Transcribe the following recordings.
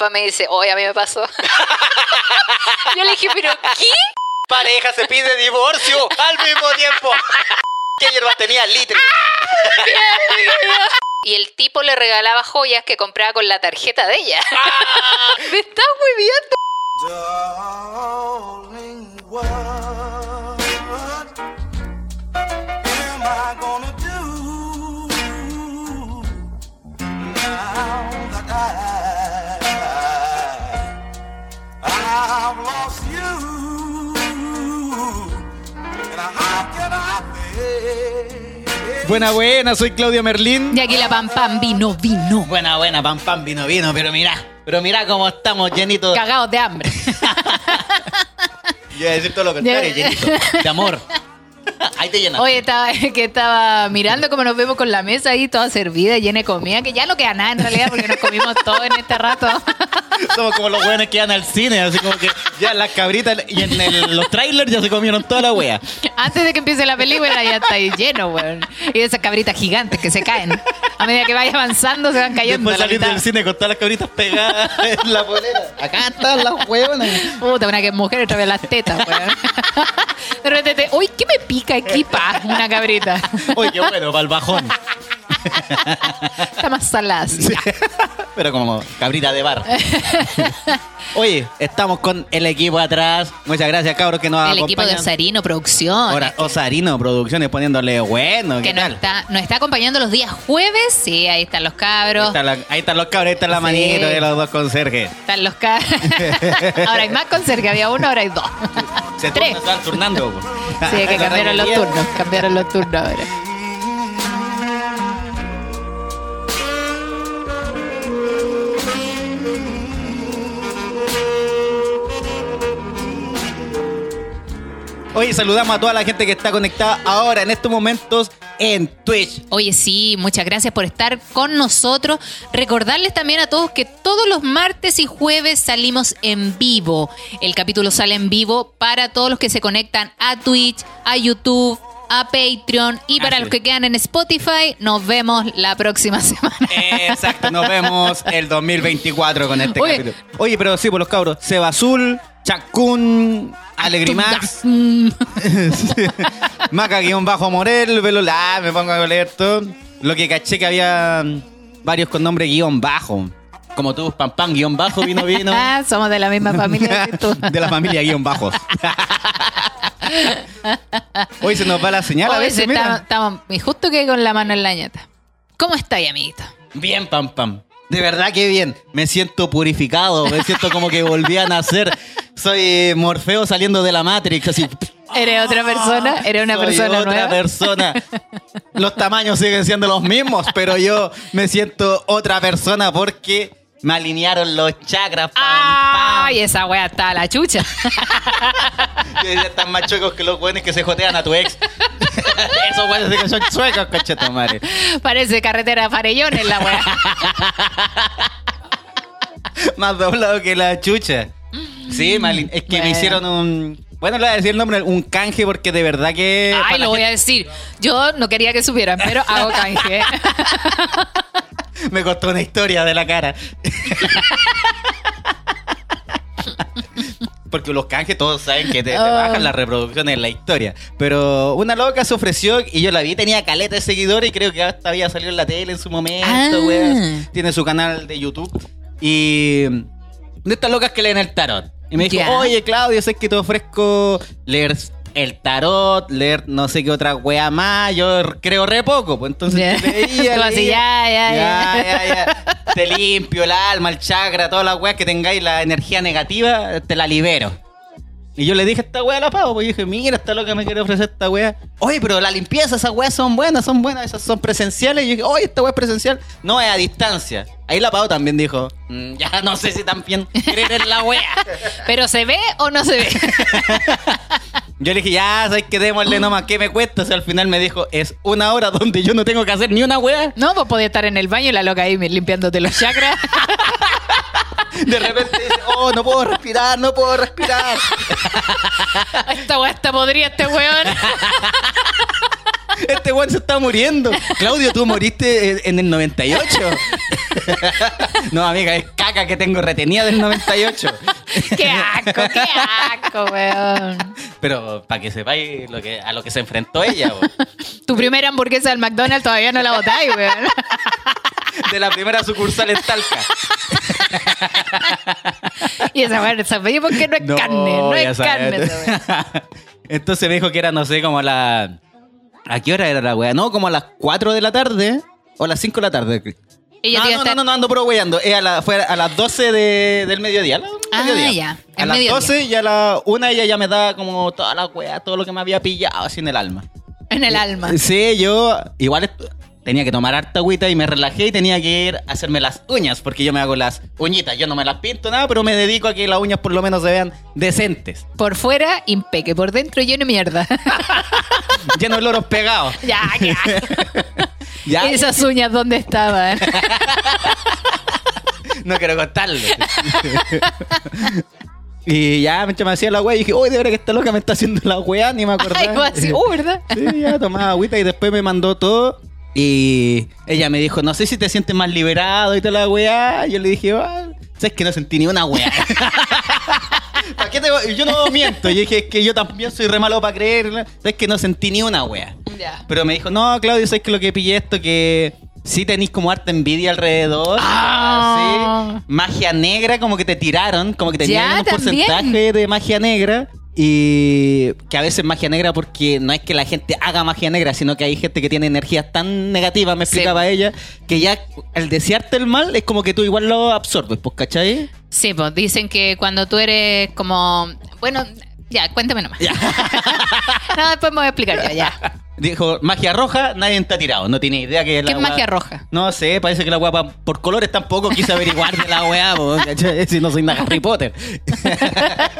jefa me dice, oye, a mí me pasó. Yo le dije, ¿pero qué? Pareja se pide divorcio al mismo tiempo. ¿Qué hierba tenía? Litre. Y el tipo le regalaba joyas que compraba con la tarjeta de ella. me estás muy I've lost you? And how can I pay? Buena, buena, soy Claudio Merlín. Y aquí la pam pam vino, vino. Buena, buena, pam, pam, vino, vino, pero mira, pero mira cómo estamos llenitos. Cagados de hambre. Yo iba a decir todo lo contrario, llenito. De amor. Ahí te llenas. Oye, estaba, que estaba mirando cómo nos vemos con la mesa ahí toda servida, llena de comida, que ya no queda nada en realidad porque nos comimos todo en este rato. Somos como los weones que iban al cine, así como que ya las cabritas y en el- los trailers ya se comieron toda la wea. Antes de que empiece la película ya está ahí lleno, weón. Y esas cabritas gigantes que se caen. A medida que vaya avanzando se van cayendo. Después salir del cine con todas las cabritas pegadas en la polera. Acá están las huevonas. Puta, una que es mujer, otra vez las tetas, weón. De repente, te- uy, ¿qué me pica aquí, pa? Una cabrita. Uy, qué bueno, para. Está más salada. así. Pero como cabrita de bar. Oye, estamos con el equipo atrás. Muchas gracias, cabros, que nos El equipo de acompañan. Osarino Producción. Ahora, Osarino Producciones poniéndole bueno. ¿qué que nos tal? está, nos está acompañando los días jueves. Sí, ahí están los Ahí, cabros. la- ahí están los cabros, ahí está la Sí. manito de los dos conserjes. Están los cabros. ahora hay más conserje. Había uno, ahora hay dos. Se, Tres. turnan, se van turnando. po. Sí, que cambiaron los turnos. Cambiaron los turnos ahora. Oye, saludamos a toda la gente que está conectada ahora en estos momentos en Twitch. Oye, sí, muchas gracias por estar con nosotros. Recordarles también a todos que todos los martes y jueves salimos en vivo. El capítulo sale en vivo para todos los que se conectan a Twitch, a YouTube, a Patreon y para Así los que quedan en Spotify, nos vemos la próxima semana. Exacto, nos vemos el 2024 con este Oye. capítulo. Oye, pero sí, por los cabros. Seba Azul, Chacún, Alegrimax, Maca-Morel, Velo la, me pongo a leer todo. Lo que caché que había varios con nombre guion bajo. Como tú, Pam Pam, guion bajo, vino, vino. Ah, somos de la misma familia que tú. De la familia guion bajos. Hoy se nos va la señal a veces, mira. estamos, justo que con la mano en la ñata. ¿Cómo estáis, amiguito? Bien, Pam Pam. De verdad que bien. Me siento purificado. Me siento como que volví a nacer. Soy Morfeo saliendo de la Matrix. Así. ¿Eres otra persona? ¿Eres una Soy persona otra nueva? persona. Los tamaños siguen siendo los mismos, pero yo me siento otra persona porque me alinearon los chakras. Pam, ¡Ay, pam. esa wea está a la chucha! Decía, están más chuecos que los buenos que se jotean a tu ex. Esos buenos que son chuecos, cocheta madre. Parece carretera de farellones la wea. Más doblado que la chucha. Sí, me alin- es que me hicieron un. Bueno, le voy a decir el nombre, un canje, porque de verdad que. Ay, lo voy a decir. Yo no quería que supieran, pero hago canje. Me costó una historia de la cara. Porque los canjes todos saben que te, te Oh. bajan las reproducciones en la historia. Pero una loca se ofreció y yo la vi, tenía caleta de seguidores y creo que hasta había salido en la tele en su momento, Ah. Tiene su canal de YouTube. Y de estas locas que leen el tarot. Y me dijo, oye Claudio, sé que te ofrezco leer el tarot, leer no sé qué otra wea más. Yo creo re poco, pues entonces yo leía, así, leía. ya, ya, ya, ya. ya, ya. Te limpio el alma, el chakra, todas las weas que tengáis la energía negativa, te la libero. Y yo le dije a esta wea a la pavo, pues yo dije, mira, esta loca me quiere ofrecer esta wea. Oye, pero la limpieza, esas weas son buenas, son buenas, esas son presenciales. Y yo dije, oye, esta wea es presencial. No, es a distancia. Ahí la pavo también dijo, "Mm, ya no sé si también creer en la wea. ¿Pero se ve o no se ve? Yo le dije, ya, ¿sabes qué? Démosle nomás, ¿qué me cuesta? O sea, al final me dijo, es una hora donde yo no tengo que hacer ni una wea. No, pues podía estar en el baño y la loca ahí limpiándote los chakras. De repente dice, oh, no puedo respirar, no puedo respirar. Esta wea está podrida, este weón. Este weón se está muriendo. Claudio, tú moriste en el 98. no, amiga, es caca que tengo retenida del 98. ¡Qué asco, qué asco, weón! Pero para que sepáis lo que, a lo que se enfrentó ella, po. Tu primera hamburguesa del McDonald's todavía no la botáis, weón. de la primera sucursal en Talca. Y esa weón, sabéis por qué no es carne, no es sabes. carne esa. Entonces me dijo que era, no sé, como a la... ¿A qué hora era la wea? No, como a las 4 de la tarde o a las 5 de la tarde. No, no, estar- no, no, no, ando puro weyando. Es a la- fue a las 12 de- del mediodía. al Ah, mediodía. ya, A las mediodía. 12 y a la 1 ella ya me da como toda la wea, todo lo que me había pillado así en el alma. En el alma. Sí, yo igual tenía que tomar harta agüita y me relajé y tenía que ir a hacerme las uñas, porque yo me hago las uñitas. Yo no me las pinto nada, pero me dedico a que las uñas por lo menos se vean decentes. Por fuera, impeque. Por dentro, lleno de mierda. Lleno de loros pegados. ya, ya. Ya, Esas uñas, ¿dónde estaban? no quiero contarlo. y ya me hacía la wea y dije, uy, de verdad que esta loca me está haciendo la wea, ni me acordaba. Ay, así, uh, ¿verdad? Sí, ya tomaba agüita y después me mandó todo. Y ella me dijo, no sé si te sientes más liberado y toda la weá. Yo le dije, ah, sabes que no sentí ni una weá. ¿Para qué te voy? Yo no miento. Yo dije, es que yo también soy re malo para creer. Sabes que no sentí ni una weá. Pero me dijo, no, Claudio, sabes que lo que pillé esto que sí tenéis como harta envidia alrededor. Ah. Sí. Magia negra, como que te tiraron, como que tenían un también. porcentaje de magia negra. Y que a veces magia negra porque no es que la gente haga magia negra, sino que hay gente que tiene energías tan negativas, me Sí. explicaba ella, que ya al desearte el mal es como que tú igual lo absorbes, pues, ¿cachai? Sí, pues dicen que cuando tú eres como. Bueno, ya, cuéntame nomás. Ya. no, después me voy a explicar yo, ya. Dijo, magia roja, nadie ha tirado. No tiene idea que es ¿Qué la es weá- magia roja? No sé, parece que la weá pa- por colores tampoco quise averiguar de la weá, si no soy nada Harry Potter.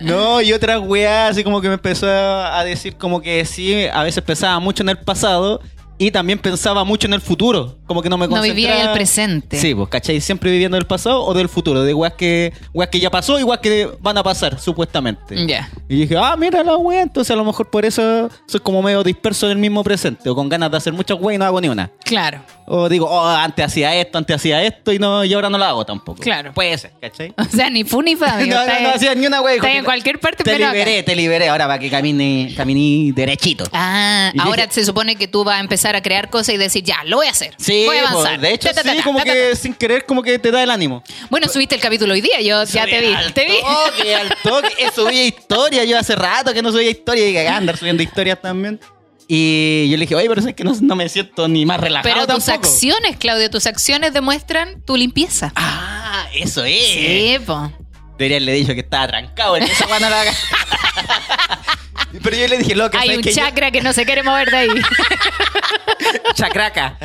no, y otra weá así como que me empezó a decir como que sí, a veces pensaba mucho en el pasado y también pensaba mucho en el futuro. Como que no me No concentraba. vivía el presente. Sí, pues, ¿cachai? Siempre viviendo del pasado o del futuro, de weas que, weas que ya pasó y weas que van a pasar, supuestamente. Ya. Y dije, ah, mira la wea, entonces a lo mejor por eso soy como medio disperso en el mismo presente, o con ganas de hacer muchas weas y no hago ni una. Claro. O digo, oh, antes hacía esto, antes hacía esto y no y ahora no lo hago tampoco. Claro. Puede ser, ¿cachai? O sea, ni fu ni fa, no, no, en- no hacía ni una wea. está en cualquier parte, Te pero acá. liberé, te liberé ahora para que camine, caminé derechito. Ah, Y ahora dije- se supone que tú vas a empezar a crear cosas y decir, ya, lo voy a hacer. Sí, voy a pues, avanzar. de hecho Ta, ta, ta, sí, como que sin querer como que te da el ánimo. Bueno, subiste el capítulo hoy día, yo ya te vi. Al Te vi. Toque, al toque. Eh, subía historia. Yo hace rato que no subía historia y que andar subiendo historias también. Y yo le dije, oye, pero es que no, no me siento ni más relajado Pero tus tampoco. acciones, Claudio, tus acciones demuestran tu limpieza. Ah, eso es. Sí, po. Debería haberle dicho que estaba trancado. en esa la haga. Pero yo le dije, loco, Hay ¿sabes un que yo- chakra que no se quiere mover de ahí. Chacraca.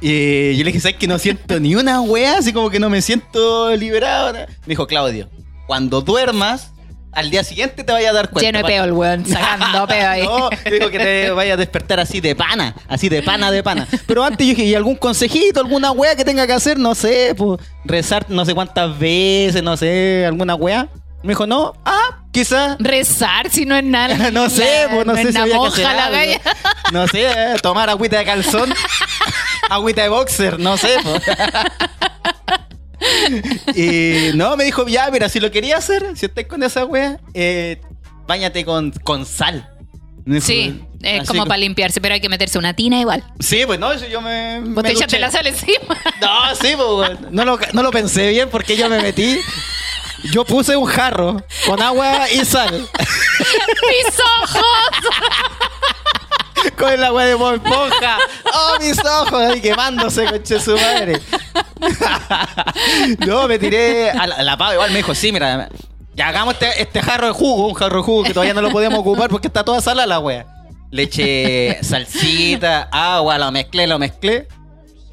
y yo le dije, ¿sabes que no siento ni una wea? Así como que no me siento liberado. Me dijo, Claudio, cuando duermas, al día siguiente te vayas a dar cuenta. Lleno de peo el weón, sacando peo ahí. No, dijo que te vayas a despertar así de pana, así de pana, de pana. Pero antes yo dije, ¿y algún consejito, alguna wea que tenga que hacer? No sé, pues, rezar no sé cuántas veces, no sé, alguna wea. Me dijo, no, ah, quizás. Rezar si no es nada. No sé, pues no, sé si había que la galla. No sé, eh, tomar agüita de calzón, agüita de boxer, no sé. pues. y no, me dijo, ya, mira, si lo quería hacer, si estás con esa wea, eh, báñate con, con sal. Sí, es así como co- para limpiarse, pero hay que meterse una tina igual. Sí, pues no, eso yo me. Vos me te echaste la sal encima. No, sí, pues, no, lo, no lo pensé bien porque yo me metí. Yo puse un jarro con agua y sal. ¡Mis ojos! con el agua de Esponja. ¡Oh, mis ojos! Ahí quemándose, coche su madre. no, me tiré. A la, la pava igual me dijo, sí, mira. Ya hagamos este, este jarro de jugo, un jarro de jugo que todavía no lo podíamos ocupar porque está toda salada la wea. Le eché salsita, agua, lo mezclé, lo mezclé.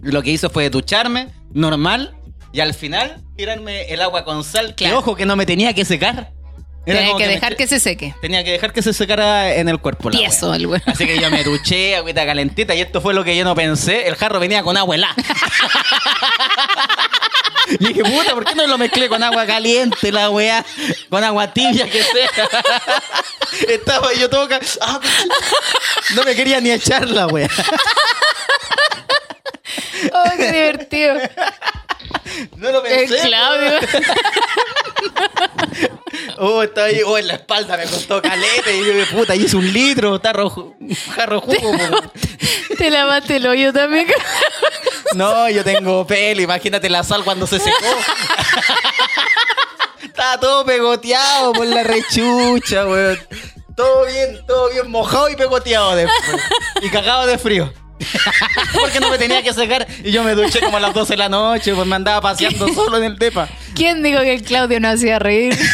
Lo que hizo fue ducharme, normal, y al final tirarme el agua con sal. Que Claro. ojo que no me tenía que secar. Como que dejar que se seque. Tenía que dejar que se secara en el cuerpo. la Tieso el weón. Así que yo me duché, agüita calentita, y esto fue lo que yo no pensé. El jarro venía con agua helada. Y dije, puta, ¿por qué no lo mezclé con agua caliente, la weá? Con agua tibia que sea. Estaba yo todo... ah, no me quería ni echar la weá. Oh, qué divertido. No lo El pensé. Claudio. Oh, estaba ahí, oh, en la espalda me costó caleta. Y yo, puta, hice un litro, está rojo, jarro jugo. po. Te lavaste el hoyo también. No, yo tengo pelo, imagínate la sal cuando se secó. Estaba todo pegoteado por la rechucha, weón. Todo bien, todo bien mojado y pegoteado después. Y cagado de frío. Porque no me tenía que secar y yo me duché como a las 12 de la noche, pues me andaba paseando solo en el depa. ¿Quién dijo que el Claudio no hacía reír?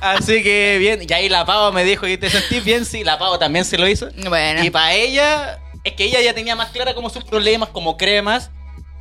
Así que bien, y ahí la Pavo me dijo, ¿y te sentís bien? Sí, la Pavo también se lo hizo. Bueno. Y para ella, es que ella ya tenía más clara como sus problemas, como cremas.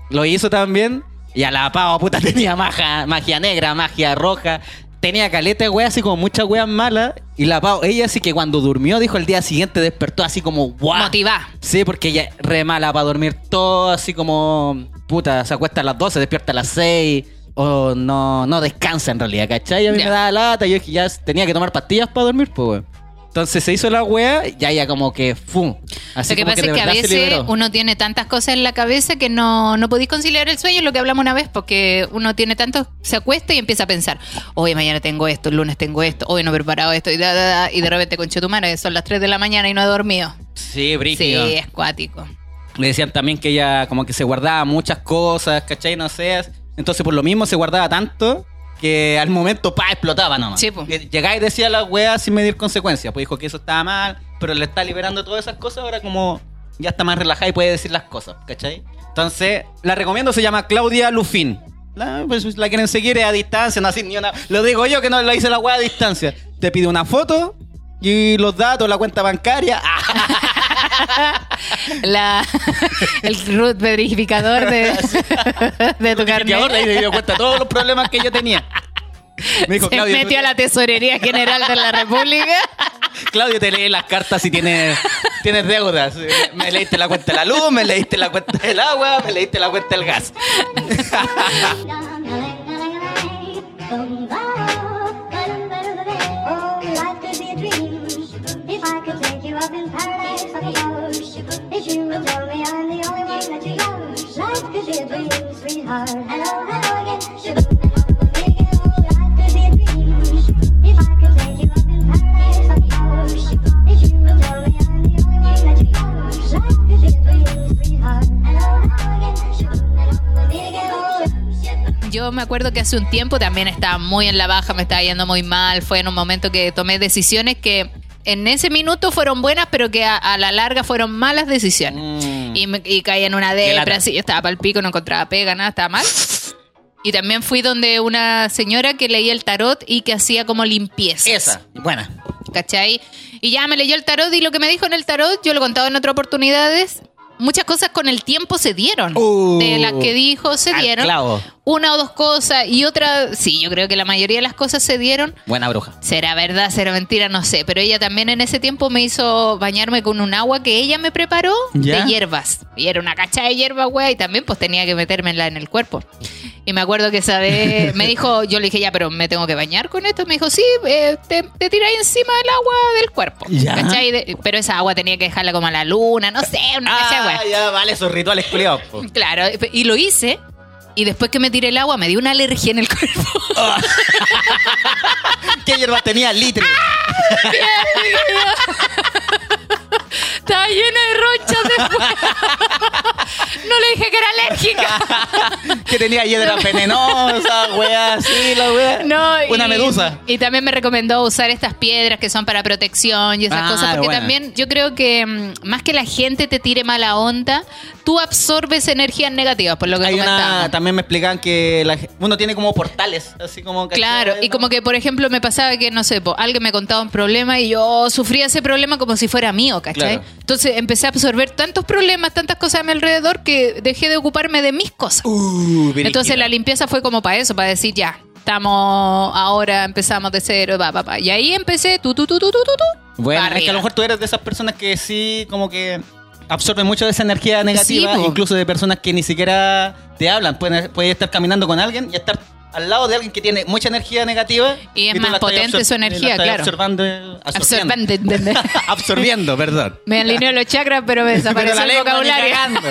Lo hizo también. Y a la Pavo, puta, tenía magia, magia negra, magia roja. Tenía caleta de weas, así como muchas weas malas. Y la Pavo, ella sí que cuando durmió, dijo el día siguiente, despertó así como, ¡guau! Motivá. Sí, porque ella re mala para dormir todo así como, puta, se acuesta a las 12, despierta a las 6. O no, no descansa en realidad, ¿cachai? A mí Ya. me daba lata, yo dije, ya tenía que tomar pastillas para dormir, pues, weón. Entonces se hizo la wea, ya ya como que, ¡fum! Así lo que como pasa de es que a veces uno tiene tantas cosas en la cabeza que no, no podéis conciliar el sueño, lo que hablamos una vez, porque uno tiene tanto, se acuesta y empieza a pensar, hoy mañana tengo esto, el lunes tengo esto, hoy no he preparado esto, y, da, da, da, y de repente con tu madre son las 3 de la mañana y no he dormido. Sí, brígido. Sí, es cuático. Le decían también que ella como que se guardaba muchas cosas, ¿cachai? No sé. Entonces por lo mismo se guardaba tanto que al momento, pa, explotaba nomás. Sí. Que Llegaba y decía la wea sin medir consecuencias. Pues dijo que eso estaba mal, pero le está liberando todas esas cosas. Ahora como ya está más relajada y puede decir las cosas, ¿cachai? Entonces, la recomiendo, se llama Claudia Lufin. La, pues, la quieren seguir es a distancia, no así ni una... Lo digo yo que no la hice la wea a distancia. Te pide una foto y los datos, la cuenta bancaria. La, el root verificador de, de tu Y ahora carnet. ahí me dio cuenta de todos los problemas que yo tenía. Me dijo, Se Claudio, tú- metió a la Tesorería General de la República. Claudio te lee las cartas si tienes, tienes deudas. Me leíste la cuenta de la luz, me leíste la cuenta del agua, me leíste la cuenta del gas. Yo me acuerdo que hace un tiempo también estaba muy en la baja, me estaba yendo muy mal. Fue en un momento que tomé decisiones que en ese minuto fueron buenas, pero que a, a la larga fueron malas decisiones. Mm. Y, me- y caí en una depra, así, yo estaba para el pico, no encontraba pega, nada, estaba mal. Y también fui donde una señora que leía el tarot y que hacía como limpieza. Esa, buena. ¿Cachai? Y ya me leyó el tarot y lo que me dijo en el tarot, yo lo he contado en otras oportunidades, muchas cosas con el tiempo se dieron. Uh, de las que dijo se dieron. clavo. Una o dos cosas y otra, sí, yo creo que la mayoría de las cosas se dieron. Buena bruja. Será verdad, será mentira, no sé. Pero ella también en ese tiempo me hizo bañarme con un agua que ella me preparó ¿Ya? de hierbas. Y era una cacha de hierba, güey, y también pues tenía que metérmela en el cuerpo. Y me acuerdo que esa vez me dijo, yo le dije, ya, pero me tengo que bañar con esto. Me dijo, sí, eh, te, te tiráis encima del agua del cuerpo. Ya. ¿Cachai? De- pero esa agua tenía que dejarla como a la luna, no sé, una cacha de Ah, ya, vale, esos rituales culiados. po. Claro, y lo hice. Y después que me tiré el agua, me dio una alergia en el cuerpo. ¿Qué hierba tenía? Litre. Estaba llena de ronchas después. No le dije que era alérgica. que tenía hiedra venenosa, wea, sí, la wea. No, Una y- medusa. Y también me recomendó usar estas piedras que son para protección y esas Ah, cosas, porque bueno. también yo creo que mm, más que la gente te tire mala onda, tú absorbes energías negativas, por lo que Hay una, también me explicaban que la uno tiene como portales, así como... Claro, y como que, por ejemplo, me pasaba que, no sé, po, alguien me contaba un problema y yo sufría ese problema como si fuera mío, ¿cachai? Claro. Entonces empecé a absorber tantos problemas, tantas cosas a mi alrededor que dejé de ocuparme de mis cosas. Uh. Entonces la limpieza fue como para eso, para decir ya, estamos ahora, empezamos de cero, va, va, va. Y ahí empecé, tú, tú, tú, tú, tú, tú, tú. Bueno, es que a lo mejor tú eres de esas personas que sí, como que absorben mucho de esa energía negativa, Sí, incluso de personas que ni siquiera te hablan. Puedes, puedes estar caminando con alguien y estar al lado de alguien que tiene mucha energía negativa. Y es más potente su energía, claro. Absorbando, absorbiendo. Absorbente, absorbiendo, perdón. Me alineó los chakras, pero me desapareció el vocabulario.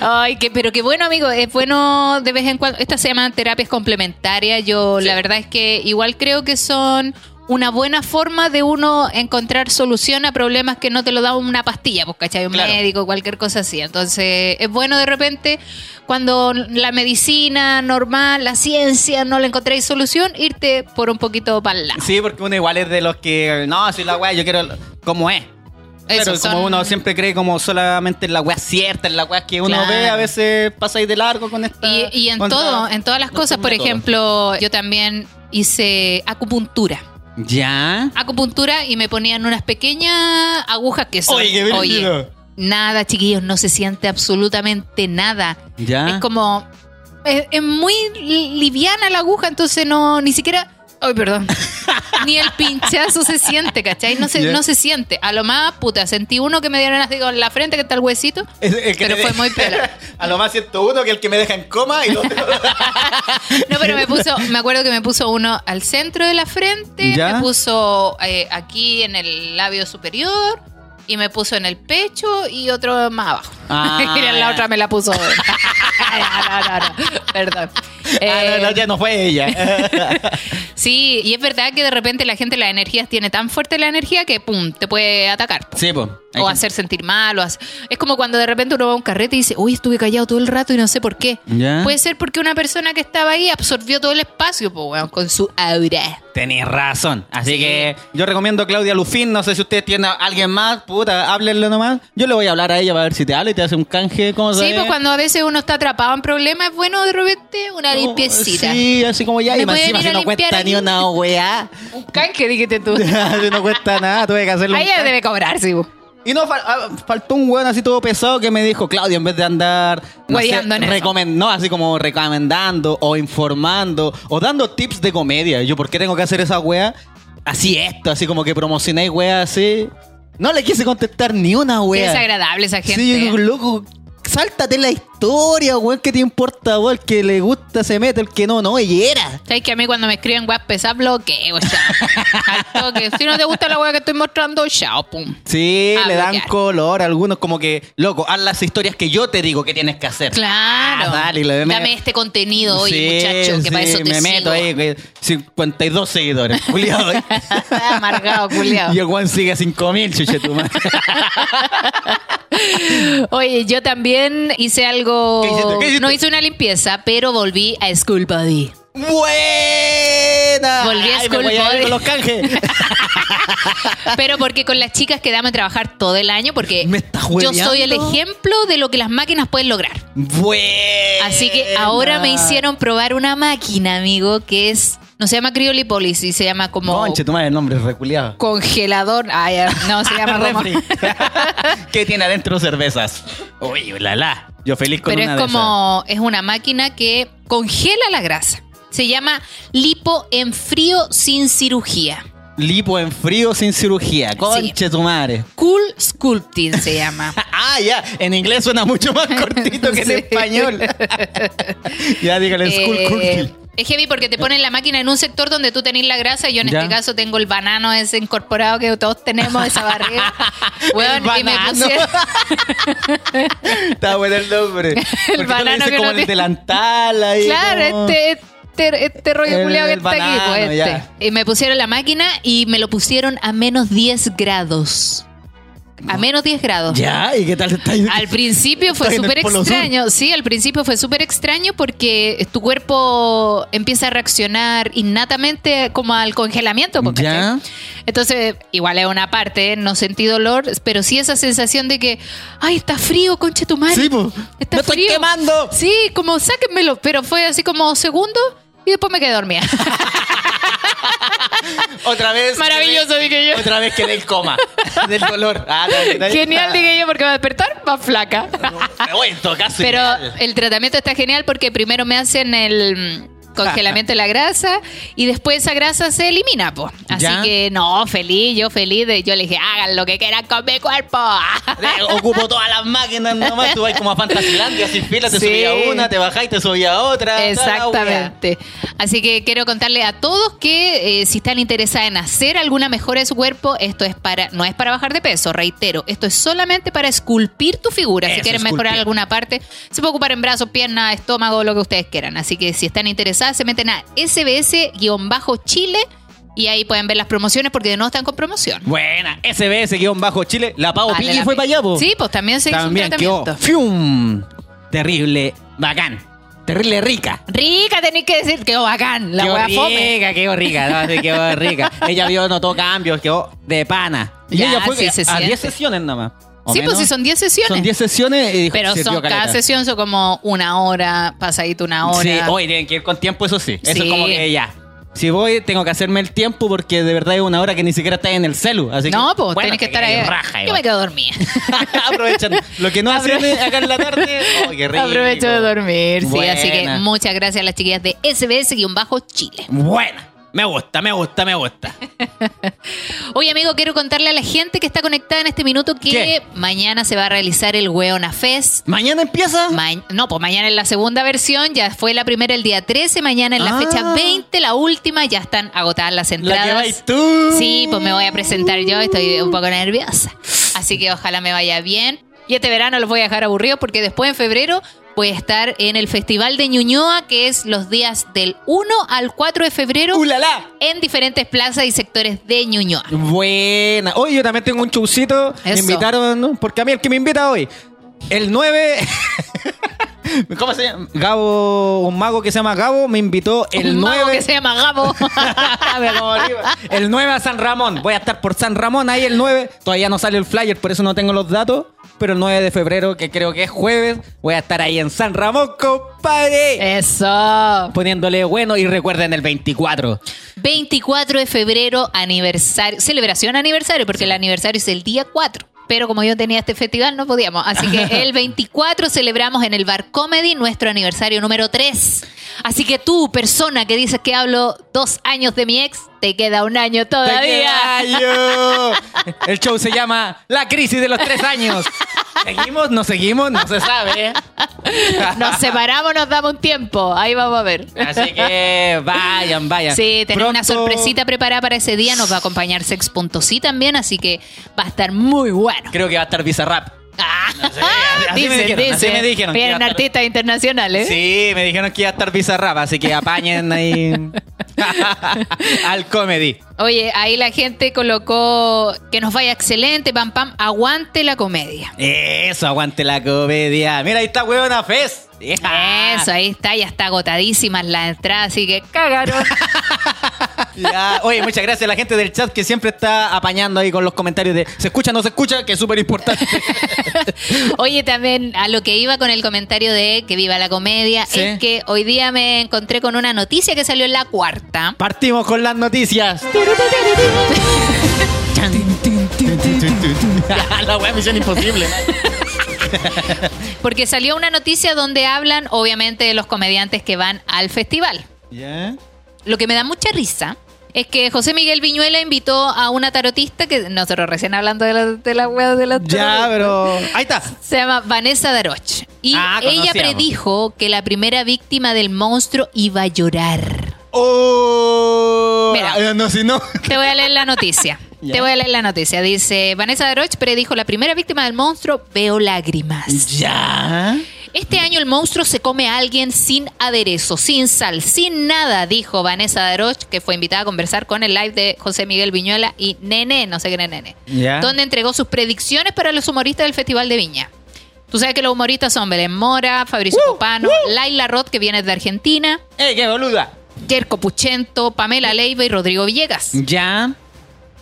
Ay, que, pero qué bueno, amigo. Es bueno de vez en cuando. Estas se llaman terapias complementarias. Yo, la verdad es que igual creo que son una buena forma de uno encontrar solución a problemas que no te lo da una pastilla, pues, ¿cachai? Un Claro. médico, cualquier cosa así. Entonces, es bueno de repente, cuando la medicina normal, la ciencia, no le encontréis solución, irte por un poquito para el lado. Sí, porque uno igual es de los que. No, si la weá, yo quiero. como es. Claro, Esos como son- uno siempre cree como solamente en la weá cierta, en la weá que uno Claro. ve, a veces pasa ahí de largo con esta. Y, y en todo, en todas las cosas, por ejemplo, yo también hice acupuntura. Ya. acupuntura y me ponían unas pequeñas agujas que son. Oye, qué brígido. nada, chiquillos, no se siente absolutamente nada. Ya. Es como. Es, es muy li- liviana la aguja, entonces no, ni siquiera. Ay, perdón. Ni el pinchazo se siente, ¿cachai? No se, no se siente. A lo más, puta, sentí uno que me dieron así con la frente, que está el huesito. Es el que Pero fue de- muy piola. A lo más siento uno que el que me deja en coma y lo otro. No, pero me puso, me acuerdo que me puso uno al centro de la frente, ¿Ya? me puso eh, aquí en el labio superior y me puso en el pecho y otro más abajo. Ah, y la otra me la puso. no, no, no, perdón. Ah, Eh, no, no, ya no fue ella. sí, y es verdad que de repente la gente, las energías, tiene tan fuerte la energía que, pum, te puede atacar. po. sí, pues. O hacer sentir mal. O hace- Es como cuando de repente uno va a un carrete y dice, uy, estuve callado todo el rato y no sé por qué. Ya. Puede ser porque una persona que estaba ahí absorbió todo el espacio, po, weón, con su aura. Tenés razón. Así Sí. que yo recomiendo a Claudia Lufín. No sé si usted tiene a alguien más. Puta, háblenle nomás. Yo le voy a hablar a ella para ver si te habla y te hace un canje. ¿Cómo Sí, pues cuando a veces uno está atrapado en problemas, es bueno de repente una limpiecita. Oh, Sí, así como ya. ¿Me Y más encima si no cuesta aquí? ni una weá. Un canje, dijiste tú. si no cuesta nada, tuve que hacerlo. Ahí debe cobrar, sí. po. Y no, fal- ah, faltó un weón así todo pesado que me dijo, Claudio, en vez de andar no, sé, Hueveando en eso. recomen- no, así como recomendando o informando o dando tips de comedia. Yo, ¿por qué tengo que hacer esa wea? Así esto, así como que promocionáis wea así. No le quise contestar ni una Qué wea. desagradable esa gente. Sí, yo digo, loco, sáltate la historia, weón, ¿qué te importa vos? El que le gusta se mete, el que no, no, y era. ¿Sabes que a mí cuando me escriben web pesado bloqueo? Al toque. Si no te gusta la web que estoy mostrando, chao, pum. Sí, A le dan color, algunos como que, loco, haz las historias que yo te digo que tienes que hacer. Claro. Ah, dale, Dame este contenido hoy, Sí, muchacho, que para eso te me meto ahí, que 52 seguidores, culiado. Amargado, culiao. y el Juan sigue a 5000, chuchetumar. Oye, yo también hice algo. ¿Qué hiciste? ¿Qué hiciste? No hice una limpieza, pero volví a School Buddy. ¡Buena! Volví a Ay, me School voy a ir con los canjes. Pero porque con las chicas quedamos a trabajar todo el año, porque ¿Me estás yo soy el ejemplo de lo que las máquinas pueden lograr. Buena. Así que ahora me hicieron probar una máquina, amigo, que es. No se llama criolipólisis, se llama como. Conche, tu madre, el nombre es reculeado. Congelador. Ah, ya, no, se llama Refri. ¿Qué tiene adentro cervezas? Uy, la la. Yo feliz con Pero una es de como. Es una máquina que congela la grasa. Se llama lipo en frío sin cirugía. Lipo en frío sin cirugía. Conche tu madre. Cool Sculpting se llama. Ah, ya. En inglés suena mucho más cortito que en español. ya dígale, school Eh, cookie. Es heavy porque te ponen la máquina en un sector donde tú tenés la grasa. Yo en Ya. este caso tengo el banano ese incorporado que todos tenemos, esa barriga. Weón, El y me pusieron. Está bueno el nombre. Le banano que como no el tiene- delantal ahí. Claro, como- este, este, este rollo El- culiao que el está aquí, banano, pues ya. este. Y me pusieron la máquina y me lo pusieron a menos 10 grados. A menos 10 grados. Ya, ¿y qué tal está? Al principio fue súper Sur. extraño, sí, al principio fue súper extraño porque tu cuerpo empieza a reaccionar innatamente como al congelamiento. Ya. Entonces, igual es una parte, no sentí dolor, pero sí esa sensación de que, ay, está frío, conche tu madre. Sí, po. Está ¡Me estoy quemando! Sí, como sáquenmelo, pero fue así como segundos y después me quedé dormida. Otra vez. Maravilloso, dije yo. Otra vez quedé en coma. Del dolor. Ah, dale, dale. Genial, dije yo, porque va a despertar más flaca. Pero bueno, en todo caso. Pero el tratamiento está genial porque primero me hacen el, congelamiento de la grasa y después esa grasa se elimina, pues. Así Ya. que no, feliz, yo feliz. de- yo le dije, hagan lo que quieran con mi cuerpo. Eh, Ocupo todas las máquinas nomás. Tú vas como a Fantasilandia, sin fila, te Sí. subía una, te bajás y te subía otra. Exactamente. Así que quiero contarle a todos que eh, si están interesados en hacer alguna mejora de su cuerpo, esto es para, no es para bajar de peso, reitero, esto es solamente para esculpir tu figura. si quieren mejorar alguna parte, se puede ocupar en brazos, piernas, estómago, lo que ustedes quieran. Así que si están interesadas, se meten a SBS-Chile y ahí pueden ver las promociones porque de nuevo están con promoción. Buena, SBS-Chile. La Pau Vale Piggy la fue para allá, po. Sí, pues también se hizo un También quedó tratamiento. fium. Terrible, bacán. Terrible rica. Rica, tenéis que decir, quedó bacán, la hueá fome. rica, quedó rica, no, sí, quedó rica. Ella vio, notó cambios, quedó de pana. Y Ya, ella fue sí a siente. 10 sesiones nomás. O Sí, pues sí, son 10 sesiones. Son 10 sesiones y dijo, Pero son cada sesión son como una hora, pasadito una hora. Sí, hoy tienen que ir con tiempo, eso sí. Eso es como que ya. Si voy, tengo que hacerme el tiempo porque de verdad es una hora que ni siquiera está en el celu. Así no, que, pues bueno, tienes que estar ahí. Raja, Yo me quedo dormida. Aprovechando. Lo que no hacen acá en la tarde. Oh, qué rico. Aprovecho de dormir, sí. Así que muchas gracias a las chiquillas de SBS-Chile. Buena. Me gusta, me gusta, me gusta. Oye, amigo, quiero contarle a la gente que está conectada en este minuto que ¿Qué? mañana se va a realizar el Weona Fest. ¿Mañana empieza? Ma- no, pues mañana es la segunda versión, ya fue la primera el día 13, mañana en la Ah. fecha 20, la última, ya están agotadas las entradas. la que tú. Sí, pues me voy a presentar yo, estoy un poco nerviosa. Así que ojalá me vaya bien. Y este verano los voy a dejar aburridos porque después en febrero voy a estar en el Festival de Ñuñoa, que es los días del 1 al 4 de febrero ¡Ulala! en diferentes plazas y sectores de Ñuñoa. Buena. Hoy yo también tengo un showcito. Me invitaron, porque a mí el que me invita hoy, el 9. ¿Cómo se llama? Gabo, un mago que se llama Gabo, me invitó el Un mago 9. que se llama Gabo. El 9 a San Ramón. Voy a estar por San Ramón ahí el 9. Todavía no sale el flyer, por eso no tengo los datos. Pero el 9 de febrero, que creo que es jueves, voy a estar ahí en San Ramón, compadre. Eso. Poniéndole bueno y recuerden el 24. 24 de febrero, aniversario, celebración aniversario, porque el aniversario es el día 4. Pero como yo tenía este festival, no podíamos. Así que el 24 celebramos en el Bar Comedy nuestro aniversario número 3. Así que tú, persona que dices que hablo dos años de mi ex, te queda un año todavía. ¡Año! El show se llama La crisis de los tres años. ¿Seguimos? ¿No seguimos? No se sabe. Nos separamos, nos damos un tiempo. Ahí vamos a ver. Así que vayan, vayan. Sí, tenemos una sorpresita preparada para ese día. Nos va a acompañar Sex.sí también, así que va a estar muy bueno. Creo que va a estar Bizarrap. Ah, así me dicen, dijeron, así me dijeron que Vienen estar- artistas internacionales. Sí, me dijeron que iba a estar Bizarrap, así que apañen ahí al comedy. Oye, ahí la gente colocó que nos vaya excelente, pam pam, aguante la comedia. Eso, aguante la comedia. Mira, ahí está huevona Fez. Eso, ahí está, ya está agotadísima la entrada, así que cagaron. Ya. Oye, muchas gracias a la gente del chat que siempre está apañando ahí con los comentarios de ¿se escucha no se escucha? Que es súper importante. Oye, también a lo que iba con el comentario de que viva la comedia, Sí. es que hoy día me encontré con una noticia que salió en la cuarta. Partimos con las noticias. la wea misión imposible. Porque salió una noticia donde hablan, obviamente, de los comediantes que van al festival. ¿Ya? Lo que me da mucha risa es que José Miguel Viñuela invitó a una tarotista que nosotros recién hablando de la, de la wea de la Ya, pero. Ahí está. Se llama Vanessa Daroch. Y Ah, ella predijo que la primera víctima del monstruo iba a llorar. Oh. Mira. Ah, No, si no. Te voy a leer la noticia. Te voy a leer la noticia. Dice, Vanessa Daroch predijo la primera víctima del monstruo, veo lágrimas. Ya. Este año el monstruo se come a alguien sin aderezo, sin sal, sin nada, dijo Vanessa Daroch, que fue invitada a conversar con el live de José Miguel Viñuela y Nene, no sé qué Nene, Ya. donde entregó sus predicciones para los humoristas del Festival de Viña. Tú sabes que los humoristas son Belén Mora, Fabricio Copano, Laila Roth, que viene de Argentina, ¡Ey, qué boluda! Jerko Puchento, Pamela Leiva y Rodrigo Villegas. Ya.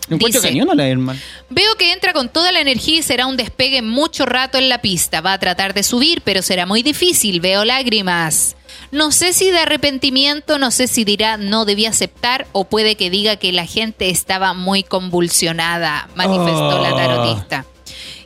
Encuentro Dice- uno le hermano. Veo que entra con toda la energía y será un despegue mucho rato en la pista. Va a tratar de subir, pero será muy difícil. Veo lágrimas. No sé si de arrepentimiento, no sé si dirá no debía aceptar o puede que diga que la gente estaba muy convulsionada, manifestó Oh. la tarotista.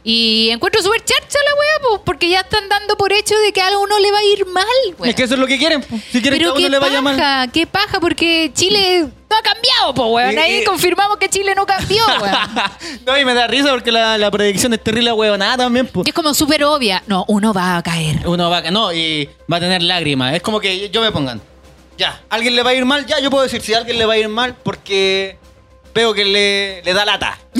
Y encuentro súper charcha la wea, pues, porque ya están dando por hecho de que a uno le va a ir mal, wea. Es que eso es lo que quieren. Si quieren que a uno le vaya mal. paja, qué paja, porque Chile no ha cambiado, pues, weón. Ahí confirmamos que Chile no cambió, weón. no, y me da risa porque la, la predicción es terrible huevonada también. po. Y es como súper obvia. No, uno va a caer. Uno va a... No, y va a tener lágrimas. Es como que yo me pongan. Ya, ¿alguien le va a ir mal? Ya, yo puedo decir si a alguien le va a ir mal porque veo que le, le da lata.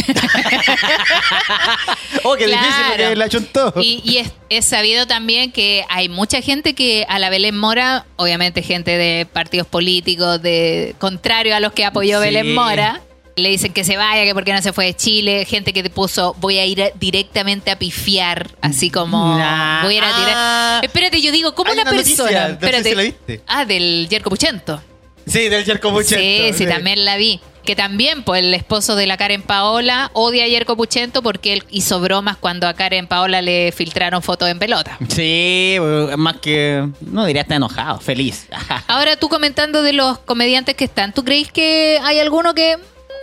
oh, qué difícil Claro. porque la chuntó. Y, y es, es sabido también que hay mucha gente que a la Belén Mora, obviamente gente de partidos políticos, de contrario a los que apoyó Sí. Belén Mora, le dicen que se vaya, que por qué no se fue de Chile, gente que te puso voy a ir directamente a pifiar, así como Nah. voy a ir a tirar. Ah. Espérate, yo digo, ¿cómo Hay una una noticia, persona? no sé Espérate. si la viste. Ah, del Yerko Puchento. Sí, del Jerko Puchento. Sí, sí, también la vi. Que también, pues, el esposo de la Karen Paola odia a Yerko Puchento porque él hizo bromas cuando a Karen Paola le filtraron fotos en pelota. Sí, más que... No diría está enojado, feliz. Ahora tú comentando de los comediantes que están, ¿tú crees que hay alguno que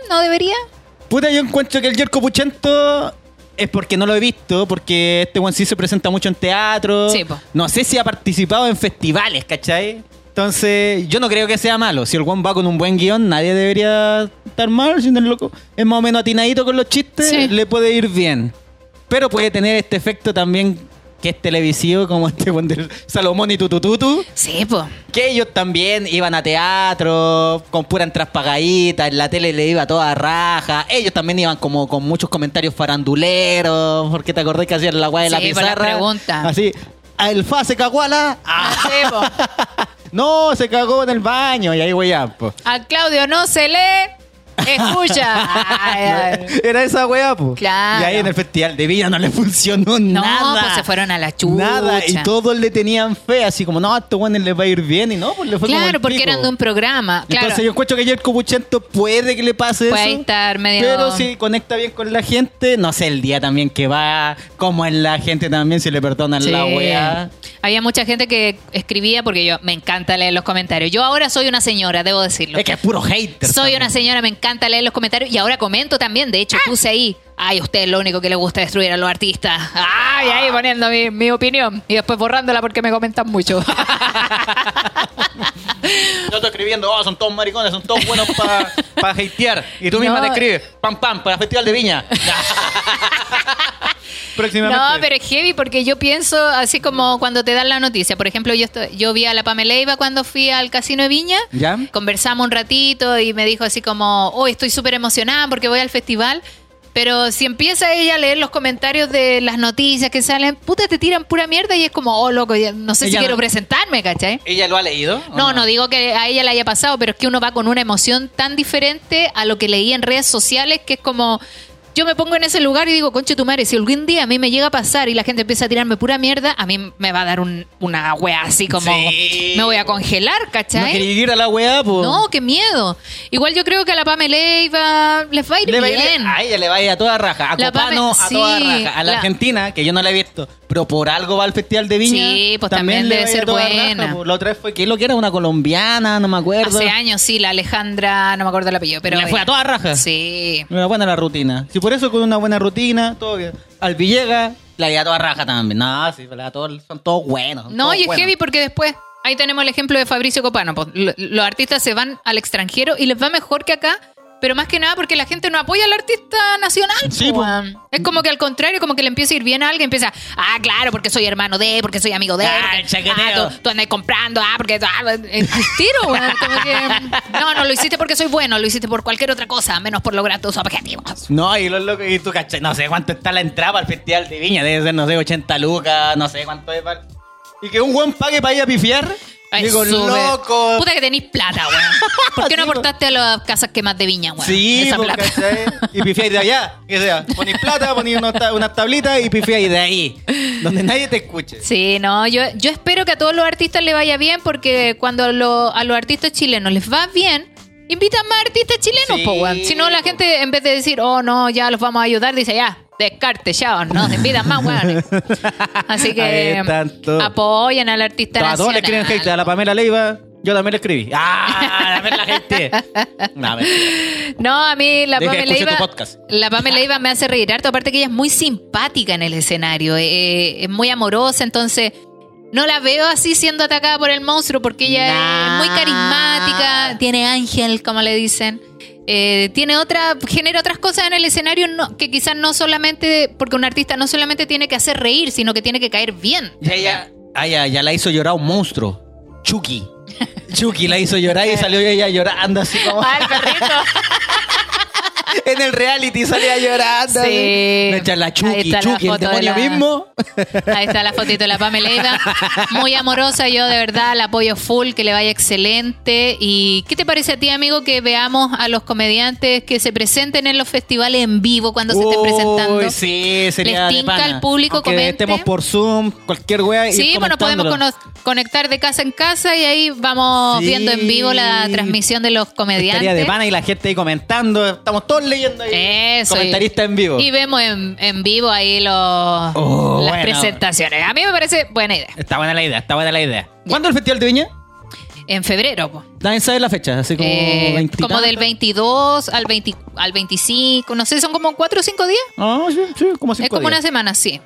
no debería? Puta, yo encuentro que el Jerko Puchento es porque no lo he visto, porque este buen sí se presenta mucho en teatro. Sí, po. No sé si ha participado en festivales, ¿cachai? Entonces, yo no creo que sea malo. Si el buen va con un buen guion, nadie debería estar mal. Si el loco es más o menos atinadito con los chistes, Sí. le puede ir bien. Pero puede tener este efecto también que es televisivo, como este del Salomón y Tutututu. Sí, pues. Que ellos también iban a teatro, con pura entradas pagaditas, en la tele le iba toda raja. Ellos también iban como con muchos comentarios faranduleros, porque te acordás que hacían la weá de la Sí, por la pizarra. pregunta. Así, "Ah, el fa se cagó a la. Ah, Sí, po. no, se cagó en el baño, y ahí voy a. po. A Claudio no se lee, escucha. Ay, ay. Era esa weá, po. Claro. Y ahí en el festival de Villa no le funcionó No, nada. pues se fueron a la chucha. Nada, y todos le tenían fe, así como, no, a estos weones les va a ir bien, y no, pues le fue Claro, porque pico. eran de un programa. Claro. Entonces yo encuentro que Jerko Puchento puede que le pase Puede eso. estar medio- Pero si conecta bien con la gente, no sé, el día también que va, como en la gente también se le perdonan la weá. Había mucha gente que escribía porque yo me encanta leer los comentarios. Yo ahora soy una señora, debo decirlo. Es que es puro hater. Soy también. una señora, me encanta leer los comentarios y ahora comento también. De hecho, puse ahí, ay, usted es lo único que le gusta destruir a los artistas. Ay, ahí poniendo mi, mi opinión y después borrándola porque me comentan mucho. Yo estoy escribiendo, oh, son todos maricones, son todos buenos para pa hatear. Y tú misma No. te escribes, pam, pam, para el Festival de Viña. Próximamente. No, pero es heavy porque yo pienso así como cuando te dan la noticia. Por ejemplo, yo estoy- yo vi a la Pamela Iba cuando fui al Casino de Viña. ¿Ya? Conversamos un ratito y me dijo así como, oh, estoy súper emocionada porque voy al festival. Pero si empieza ella a leer los comentarios de las noticias que salen, puta, te tiran pura mierda y es como, oh, loco, ya no sé si quiero no- presentarme, ¿cachai? ¿Ella lo ha leído? o No, no digo que a ella le haya pasado, pero es que uno va con una emoción tan diferente a lo que leí en redes sociales que es como. Yo me pongo en ese lugar y digo, conche tu madre, si algún día a mí me llega a pasar y la gente empieza a tirarme pura mierda, a mí me va a dar un- una wea así como. Sí. Me voy a congelar, ¿No ¿cachai? quería ir a la weá, pues? No, qué miedo. Igual yo creo que a la Pamela Iba les va a ir Le bien. a ella le va a ir a toda raja. A La Copano Pame- a toda sí, raja. A la, la- Argentina, que yo no la he visto, pero por algo va al Festival de Viña. Sí, pues también debe ser buena. raja. La otra vez fue que lo que era una colombiana, no me acuerdo. Hace años, sí, la Alejandra, no me acuerdo el apellido, pero. le fue a toda raja. Sí. Era buena la rutina. Si por eso con una buena rutina, todo bien. Al Villega, la iba a toda raja también. No, sí, la todos, son todos buenos. son No, todos y es buenos. heavy porque después, ahí tenemos el ejemplo de Fabricio Copano. pues, lo- los artistas se van al extranjero y les va mejor que acá, pero más que nada porque la gente no apoya al artista nacional. Sí. Es como que al contrario, como que le empieza a ir bien a alguien, empieza, ah, claro, porque soy hermano de, porque soy amigo de, Ah, porque, ah, tú, tú andas comprando, ah, porque ah, el tiro, weón, como que, no, no lo hiciste porque soy bueno, lo hiciste por cualquier otra cosa, menos por lograr tus objetivos. No, y los locos, y tú cachai, no sé cuánto está la entrada el Festival de Viña, debe ser, no sé, 80 lucas, no sé cuánto es. para- Y que un buen pague para ir a pifiar. Ay, Digo, súper. loco. Puta que tenéis plata, weón. ¿Por qué no aportaste a las casas quemas de viña, weón? Sí, Esa plata. ¿cachai? Y pifiáis de allá, que sea. Ponís plata, ta- unas tablitas y pifiáis de ahí. Donde nadie te escuche. Sí, no, yo, yo espero que a todos los artistas les vaya bien porque cuando lo- a los artistas chilenos les va bien, invitan más artistas chilenos, Sí, po, weón. Si no, la gente en vez de decir, oh, no, ya los vamos a ayudar, dice, ya, descarte, ya, no, se invitan más, weón. Así Ahí que están todos. apoyen al artista A todos le nacional. quieren hate. A la Pamela Leiva Yo también lo escribí. ¡Ah! Ver la gente. No, a ver. No, a mí la Deja Pamela tu podcast. la Pamela Leiva me hace reír harto, aparte que ella es muy simpática en el escenario, eh, es muy amorosa, entonces no la veo así siendo atacada por el monstruo porque ella Nah. es muy carismática, tiene ángel, como le dicen. Eh, tiene otra, genera otras cosas en el escenario no- que quizás no solamente, porque un artista no solamente tiene que hacer reír, sino que tiene que caer bien. Ya, ya, ah, ya, ya la hizo llorar un monstruo. Chucky. Chucky la hizo llorar y salió ella llorando así como Ah, el perrito. en el reality salía llorando. Sí. La Ahí Chucky, está la Chucky, el foto de demonio la- mismo. Ahí está la fotito de la Pamela Leiva. Muy amorosa, yo de verdad la apoyo full, que le vaya excelente. ¿Y qué te parece a ti, amigo, que veamos a los comediantes que se presenten en los festivales en vivo cuando se estén presentando? Sí, sería ¿Les de tinca pana. al público? Aunque Comente. estemos por Zoom, cualquier wea. ir Sí, bueno, podemos comentándolo. cono- conectar de casa en casa y ahí vamos Sí. viendo en vivo la transmisión de los comediantes. Estaría de pana y la gente ahí comentando. Estamos todos leyendo ahí. Eso. Comentarista en vivo. Y vemos en, en vivo ahí los, Oh, las bueno. presentaciones. A mí me parece buena idea. Está buena la idea, está buena la idea. ¿Cuándo el Festival de Viña? En febrero, po. Nadie sabe la fecha, así como Eh, 20 y como del tanto. 22 al, 20, al 25, no sé, son como 4 o 5 días. Ah, sí, sí, como cinco es como días. una semana, sí.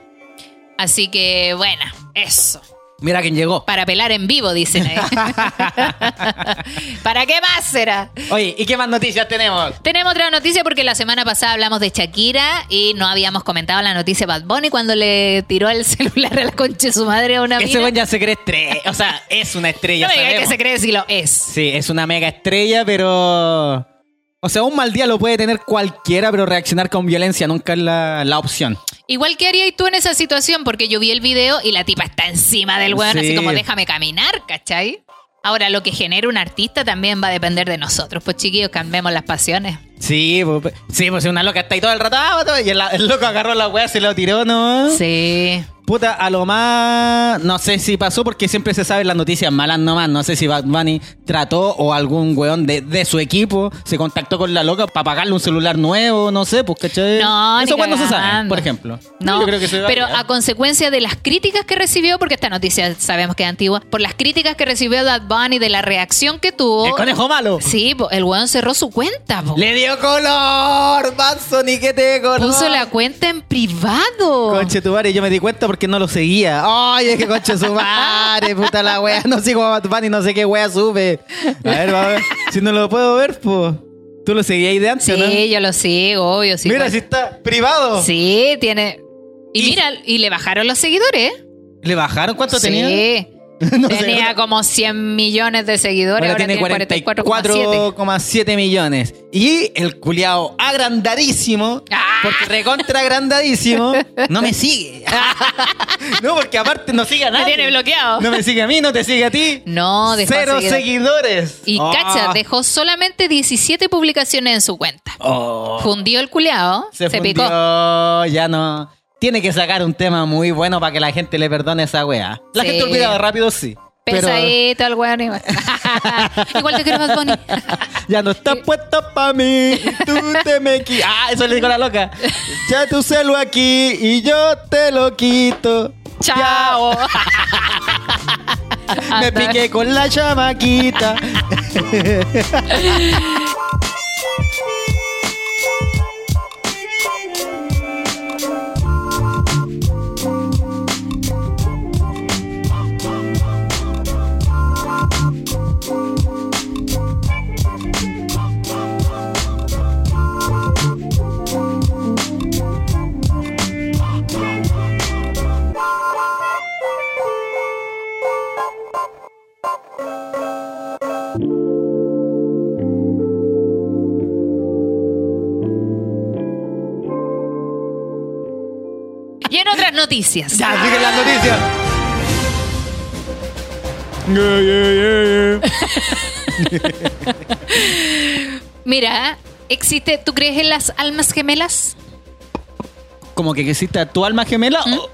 Así que, bueno, eso. Mira quién llegó. Para pelar en vivo, dicen ahí. ¿Para qué más será? Oye, ¿y qué más noticias tenemos? Tenemos otra noticia porque la semana pasada hablamos de Shakira y no habíamos comentado la noticia de Bad Bunny cuando le tiró el celular a la concha de su madre a una Ese mina. buen ya se cree estrella. O sea, es una estrella. No que se cree si lo es. Sí, es una mega estrella, pero. O sea, un mal día lo puede tener cualquiera, pero reaccionar con violencia nunca es la, la opción. Igual que harías tú en esa situación, porque yo vi el video y la tipa está encima del weón, Sí. así como déjame caminar, ¿cachai? Ahora, lo que genera un artista también va a depender de nosotros. Pues chiquillos, cambiemos las pasiones. Sí, pues, sí, pues una loca está ahí todo el rato. ah, Y el, el loco agarró la weá, se lo tiró, ¿no? Sí. Puta, a lo más. No sé si pasó porque siempre se saben las noticias malas nomás. No sé si Bad Bunny trató o algún weón de, de su equipo se contactó con la loca para pagarle un celular nuevo, no sé, pues, ¿cachai? No, Eso cuando se sabe, por ejemplo. No, Yo creo que se pero ya. a consecuencia de las críticas que recibió, porque esta noticia sabemos que es antigua, por las críticas que recibió Bad Bunny de la reacción que tuvo. El conejo malo. Sí, po, el weón cerró su cuenta, po. Le dio color, Manson, y que te color. puso la cuenta en privado. Conche tu madre, yo me di cuenta porque no lo seguía. Ay, es que conche su madre, puta la wea. No sigo a Bad Bunny, no sé qué wea sube. A ver, va a ver. Si no lo puedo ver, pues. ¿Tú lo seguías ahí de antes, Sí, no? yo lo sigo, obvio. Sí, Mira, si está privado. Sí, tiene. Y, Y- mira, y le bajaron los seguidores. ¿Le bajaron cuánto sí. tenía? No sé. tenía como 100 millones de seguidores. Ahora Ahora, tiene tiene 44,7. 44,7 millones. Y el culiao agrandadísimo, Ah. porque recontra agrandadísimo, no me sigue. no, porque aparte no sigue a Me nadie. tiene bloqueado. No me sigue a mí, no te sigue a ti. No, dejó Cero seguidores. seguidores. Y Oh. cacha, dejó solamente 17 publicaciones en su cuenta. Oh. Fundió el culeado, se, Se, picó. fundió, ya no. Tiene que sacar un tema muy bueno para que la gente le perdone esa wea. La Sí. gente olvida rápido, sí. Pero Pesadito el weón igual. igual te quiero Bad Bunny. ya no está puesta para mí. Tú te me qui- Ah, eso le dijo la loca. Ya tu celo aquí y yo te lo quito. Chao. Me piqué con la chamaquita. Noticias. Ya, sigue las noticias. Yeah, yeah, yeah, yeah. Mira, existe, ¿tú crees en las almas gemelas? Como que existe tu alma gemela. ¿Mm? o-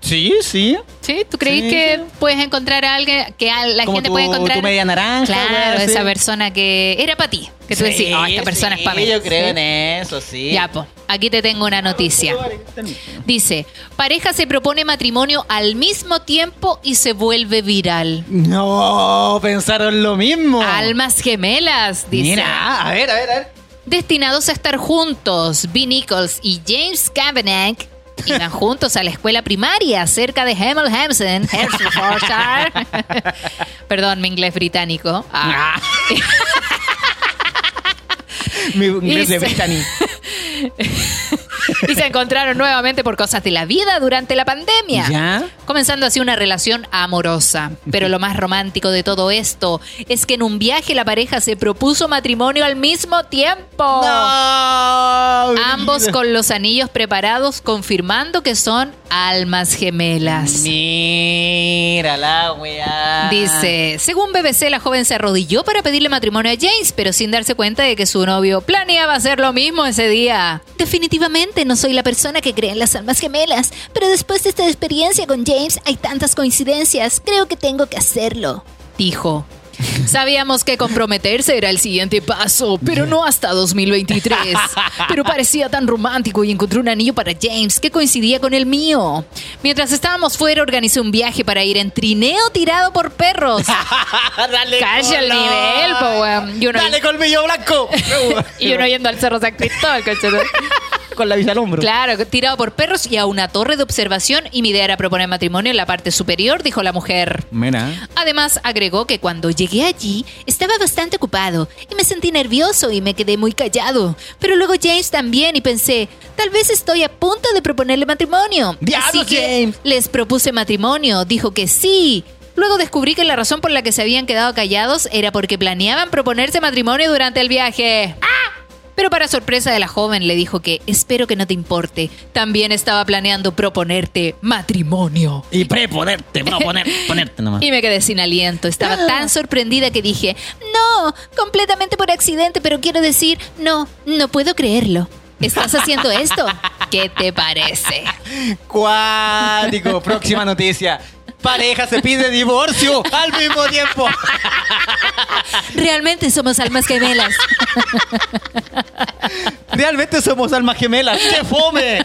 Sí, sí. ¿Sí? ¿Tú creís Sí, que sí. puedes encontrar a alguien, que a- la Como gente tu- puede encontrar? tu media naranja, Claro, wea, sí. esa persona que era para ti. Que tú decís, oh, esta persona es para mí. Yo creo en eso, sí. Ya, pues, aquí te tengo una noticia. Dice, pareja se propone matrimonio al mismo tiempo y se vuelve viral. No, pensaron lo mismo. Almas gemelas, dice. Mira, a ver, a ver, a ver. Destinados a estar juntos, B. Nichols y James Kavanagh iban juntos a la escuela primaria cerca de Hemel Hertfordshire. Perdón, mi inglés británico. Ah. Mi inglés de Brittany. y se encontraron nuevamente por cosas de la vida durante la pandemia. ¿Ya? Comenzando así una relación amorosa. Pero lo más romántico de todo esto es que en un viaje la pareja se propuso matrimonio al mismo tiempo. No, Ambos mira. con los anillos preparados, confirmando que son almas gemelas. Mira la weá. Dice, según BBC, la joven se arrodilló para pedirle matrimonio a James, pero sin darse cuenta de que su novio planeaba hacer lo mismo ese día. Definitivamente no soy la persona que cree en las almas gemelas, pero después de esta experiencia con James hay tantas coincidencias, creo que tengo que hacerlo, dijo. Sabíamos que comprometerse era el siguiente paso, pero no hasta 2023. Pero parecía tan romántico y encontré un anillo para James que coincidía con el mío. Mientras estábamos fuera, organicé un viaje para ir en trineo tirado por perros. Dale Calla el nivel, po, weón. Dale colmillo blanco. y uno yendo al Cerro San Cristóbal. Con la visa al hombro. Claro, tirado por perros y a una torre de observación. Y mi idea era proponer matrimonio en la parte superior, dijo la mujer. Mira. Además, agregó que cuando llegué allí estaba bastante ocupado y me sentí nervioso y me quedé muy callado. Pero luego James también y pensé, tal vez estoy a punto de proponerle matrimonio. ¡Diablo, Así que James! les propuse matrimonio. Dijo que sí. Luego descubrí que la razón por la que se habían quedado callados era porque planeaban proponerse matrimonio durante el viaje. Pero para sorpresa de la joven le dijo que espero que no te importe. También estaba planeando proponerte matrimonio. Y preponerte, no poner, ponerte nomás. Y me quedé sin aliento. Estaba tan sorprendida que dije, no, completamente por accidente, pero quiero decir, no, no puedo creerlo. ¿Estás haciendo esto? ¿Qué te parece? Cuático. Próxima noticia. Pareja se pide divorcio al mismo tiempo. Realmente somos almas gemelas. Realmente somos almas gemelas. ¡Qué fome!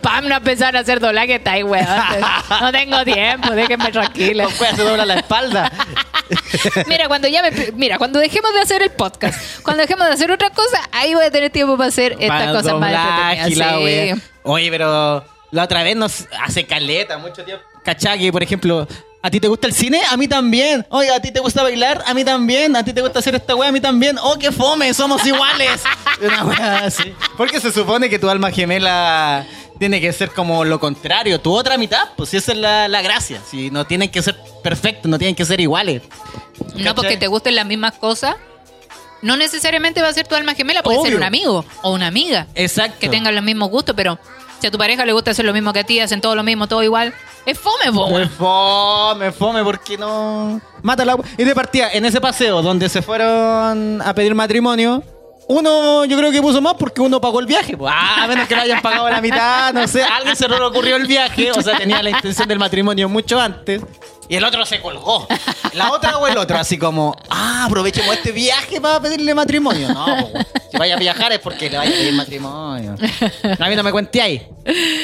Pam, no empezar a hacer doblaje, está ahí, weón. No tengo tiempo, déjenme tranquila. Cueva se dobla la espalda. Mira, cuando ya me- mira, cuando dejemos de hacer el podcast, cuando dejemos de hacer otra cosa, ahí voy a tener tiempo para hacer estas Para cosas más entretenidas. Sí. Oye, pero la otra vez nos hace caleta, mucho tiempo. Cachaki, por ejemplo, ¿a ti te gusta el cine? A mí también. Oye, ¿a ti te gusta bailar? A mí también. ¿A ti te gusta hacer esta wea? A mí también. ¡Oh, qué fome! ¡Somos iguales! Una así. Porque se supone que tu alma gemela tiene que ser como lo contrario, tu otra mitad. Pues si esa es la, la gracia. Si no tienen que ser perfectos, no tienen que ser iguales. No porque te gusten las mismas cosas. No necesariamente va a ser tu alma gemela, puede ser un amigo o una amiga Exacto. que tengan los mismos gustos, pero si a tu pareja le gusta hacer lo mismo que a ti, hacen todo lo mismo, todo igual, es fome, po. Me fome, fome, porque no. Mata la. Y de partida, en ese paseo donde se fueron a pedir matrimonio, uno yo creo que puso más porque uno pagó el viaje. pues. Ah, a menos que lo hayan pagado la mitad, no sé. A alguien se le ocurrió el viaje, o sea, tenía la intención del matrimonio mucho antes. Y el otro se colgó. La otra o el otro, así como, ah, aprovechemos este viaje para pedirle matrimonio. No, pues, si vaya a viajar es porque le vaya a pedir matrimonio. A mí no me cuente ahí.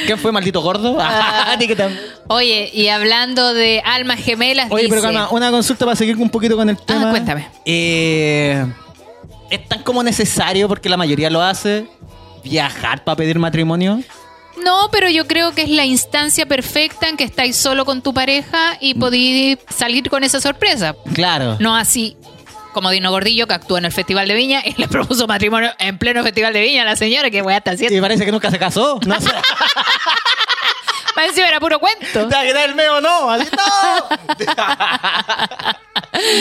¿Quién fue, maldito gordo? Ah. Oye, y hablando de almas gemelas, Oye, pero calma, una consulta para seguir un poquito con el tema. cuéntame. Eh, ¿Es tan como necesario, porque la mayoría lo hace, viajar para pedir matrimonio? No, pero yo creo que es la instancia perfecta en que estáis solo con tu pareja y podéis salir con esa sorpresa. Claro. No así como Dino Gordillo, que actúa en el Festival de Viña y le propuso matrimonio en pleno Festival de Viña a la señora, que voy a estar haciendo. Y parece que nunca se casó. No sé. Más encima era puro cuento. ¿Te va a quedar el meo no? Así no.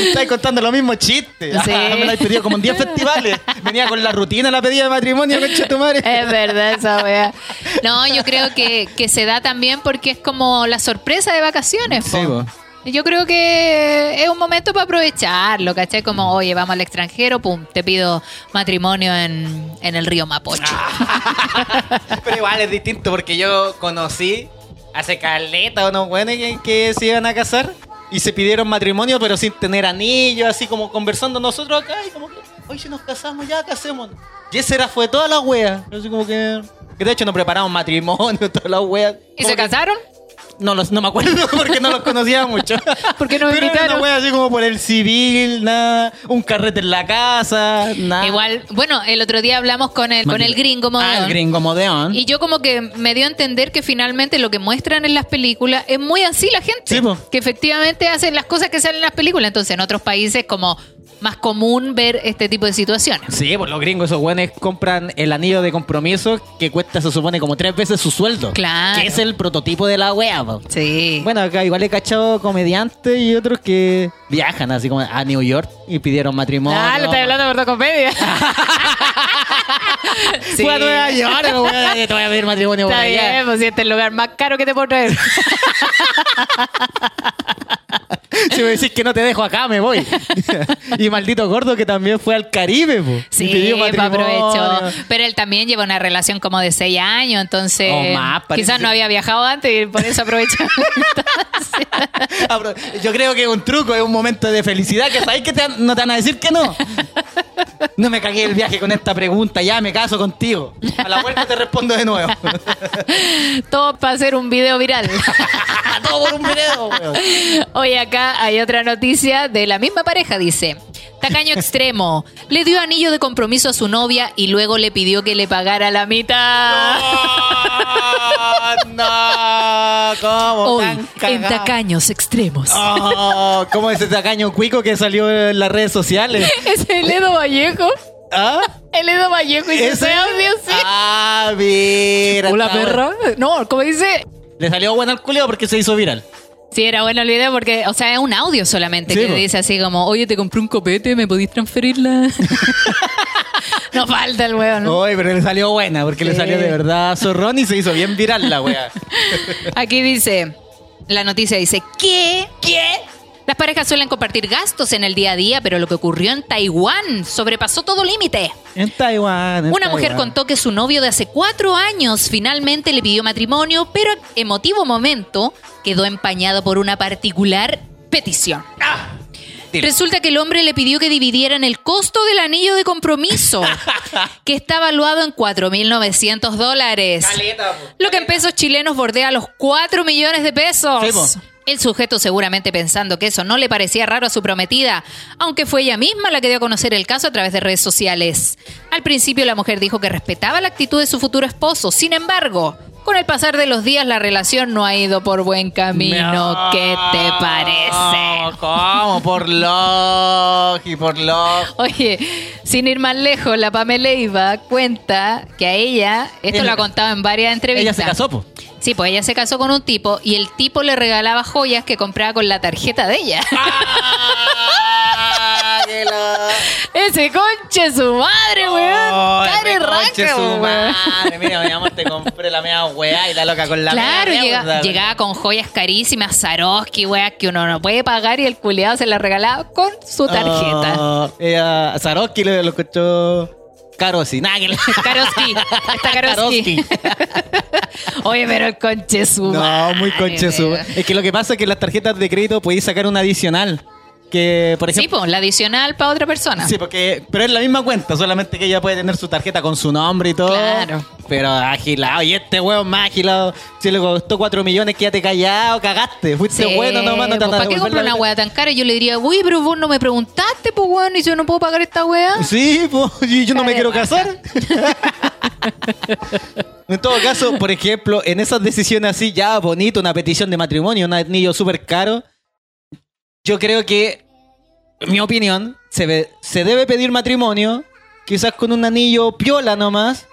Estás contando los mismos chistes. Sí. Me la he pedido como en 10 festivales. Venía con la rutina la pedida de matrimonio, concha tu madre. Es verdad esa wea. No, yo creo que, que se da también porque es como la sorpresa de vacaciones. Sí, po. Yo creo que es un momento para aprovecharlo, ¿cachai? Como, oye, vamos al extranjero, pum, te pido matrimonio en, en el río Mapocho. Pero igual es distinto porque yo conocí hace caleta unos weones que, que se iban a casar y se pidieron matrimonio, pero sin tener anillo, así como conversando nosotros acá y como que, hoy si nos casamos ya, casemos. Y esa era, fue toda la wea. Así como que. Que de hecho nos preparamos matrimonio, toda la wea. ¿Y se que- casaron? No, los, no me acuerdo porque no los conocía mucho. ¿Por qué no me Pero era invitaron? una wea así como por el civil, nada, un carrete en la casa, nada. Igual, bueno, el otro día hablamos con el, con el gringo Ah, modeón. el gringo modeón. Y yo como que me dio a entender que finalmente lo que muestran en las películas es muy así la gente. Sí, que efectivamente hacen las cosas que salen en las películas. Entonces en otros países como más común ver este tipo de situaciones. Sí, pues los gringos, esos güeyes compran el anillo de compromiso que cuesta, se supone, como tres veces su sueldo. Claro. Que es el prototipo de la wea, po. Sí. Bueno, acá igual he cachado comediantes y otros que viajan así como a New York y pidieron matrimonio. ah, lo estoy hablando de ortocomedia. sí. Fue a Nueva York, weón, te voy a pedir matrimonio por Está allá. bien, pues si este es el lugar más caro que te puedo traer. Si me decís que no te dejo acá, me voy. y maldito gordo que también fue al Caribe, po. Sí, aprovecho. Pero él también lleva una relación como de seis años, entonces O más, parece. quizás no había viajado antes y por eso aprovecha. Apro- Yo creo que es un truco, es un momento de felicidad que sabéis que te no te van a decir que no. No me cagué el viaje con esta pregunta, ya me caso contigo. A la vuelta te respondo de nuevo. Todo para hacer un video viral. Todo por un video, weón. Hoy acá hay otra noticia de la misma pareja, dice. Tacaño extremo. Le dio anillo de compromiso a su novia y luego le pidió que le pagara la mitad. no, ¿cómo? Hoy, en. Tacaños extremos. Oh, ¿Cómo ese tacaño cuico que salió en las redes sociales? Es el Edo Vallejo. ¿Ah? El Edo Vallejo y ¿Ese? ese audio, sí. Ah, mira. Hola, perra. No, como dice. Le salió bueno al culeo porque se hizo viral. Sí, era bueno el video porque, o sea, es un audio solamente Sí, que po. dice así como, oye, te compré un copete, ¿me podís transferirla? no falta el weón. ¿no? Oye, pero le salió buena porque le salió de verdad zorrón y se hizo bien viral la wea. Aquí dice, la noticia dice, ¿qué? ¿Qué? Las parejas suelen compartir gastos en el día a día, pero lo que ocurrió en Taiwán sobrepasó todo límite. En Taiwán. en Una mujer contó que su novio de hace cuatro años finalmente le pidió matrimonio, pero emotivo momento quedó empañado por una particular petición. Dile. Resulta que el hombre le pidió que dividieran el costo del anillo de compromiso, que está evaluado en 4.900 dólares. Caleta, po. Lo que en pesos chilenos bordea los 4 millones de pesos. Sí. El sujeto seguramente pensando que eso no le parecía raro a su prometida, aunque fue ella misma la que dio a conocer el caso a través de redes sociales. Al principio la mujer dijo que respetaba la actitud de su futuro esposo, sin embargo, con el pasar de los días la relación no ha ido por buen camino. ¿Qué te parece? ¿Cómo? Por Logi, por Logi. Oye, sin ir más lejos, la Pamela Leiva cuenta que a ella, esto lo ha contado en varias entrevistas. Ella se casó, po. Sí, pues ella se casó con un tipo y el tipo le regalaba joyas que compraba con la tarjeta de ella. Ah, lo- Ese conche su madre, weón. Ay, Care raca, su weón. madre. Mira, mi amor, te compré la media weá y la loca con la Claro, llega- llegaba con joyas carísimas, Swarovski, weas, que uno no puede pagar y el culiado se las regalaba con su tarjeta. Oh, ella, Saroski le lo escuchó le- Karoski, está Karoski. Oye, pero el conche No, muy conche. Es que lo que pasa es que las tarjetas de crédito podéis sacar una adicional. Que, por Sí, pues, la adicional para otra persona. Sí, porque. Pero es la misma cuenta, solamente que ella puede tener su tarjeta con su nombre y todo. Claro. Pero agilado. Y este huevo más agilado. Si le costó 4 millones, quédate callado, cagaste. Fuiste Sí, bueno nomás, no te pues, ¿Para qué la una wea tan cara? Yo le diría, uy, pero vos no me preguntaste, pues, weón, y yo no puedo pagar esta wea. Sí, pues, y yo no me quiero casar. en todo caso, por ejemplo, en esas decisiones así, ya bonito, una petición de matrimonio, un anillo súper caro, yo creo que, en mi opinión, se, ve- se debe pedir matrimonio, quizás con un anillo piola nomás.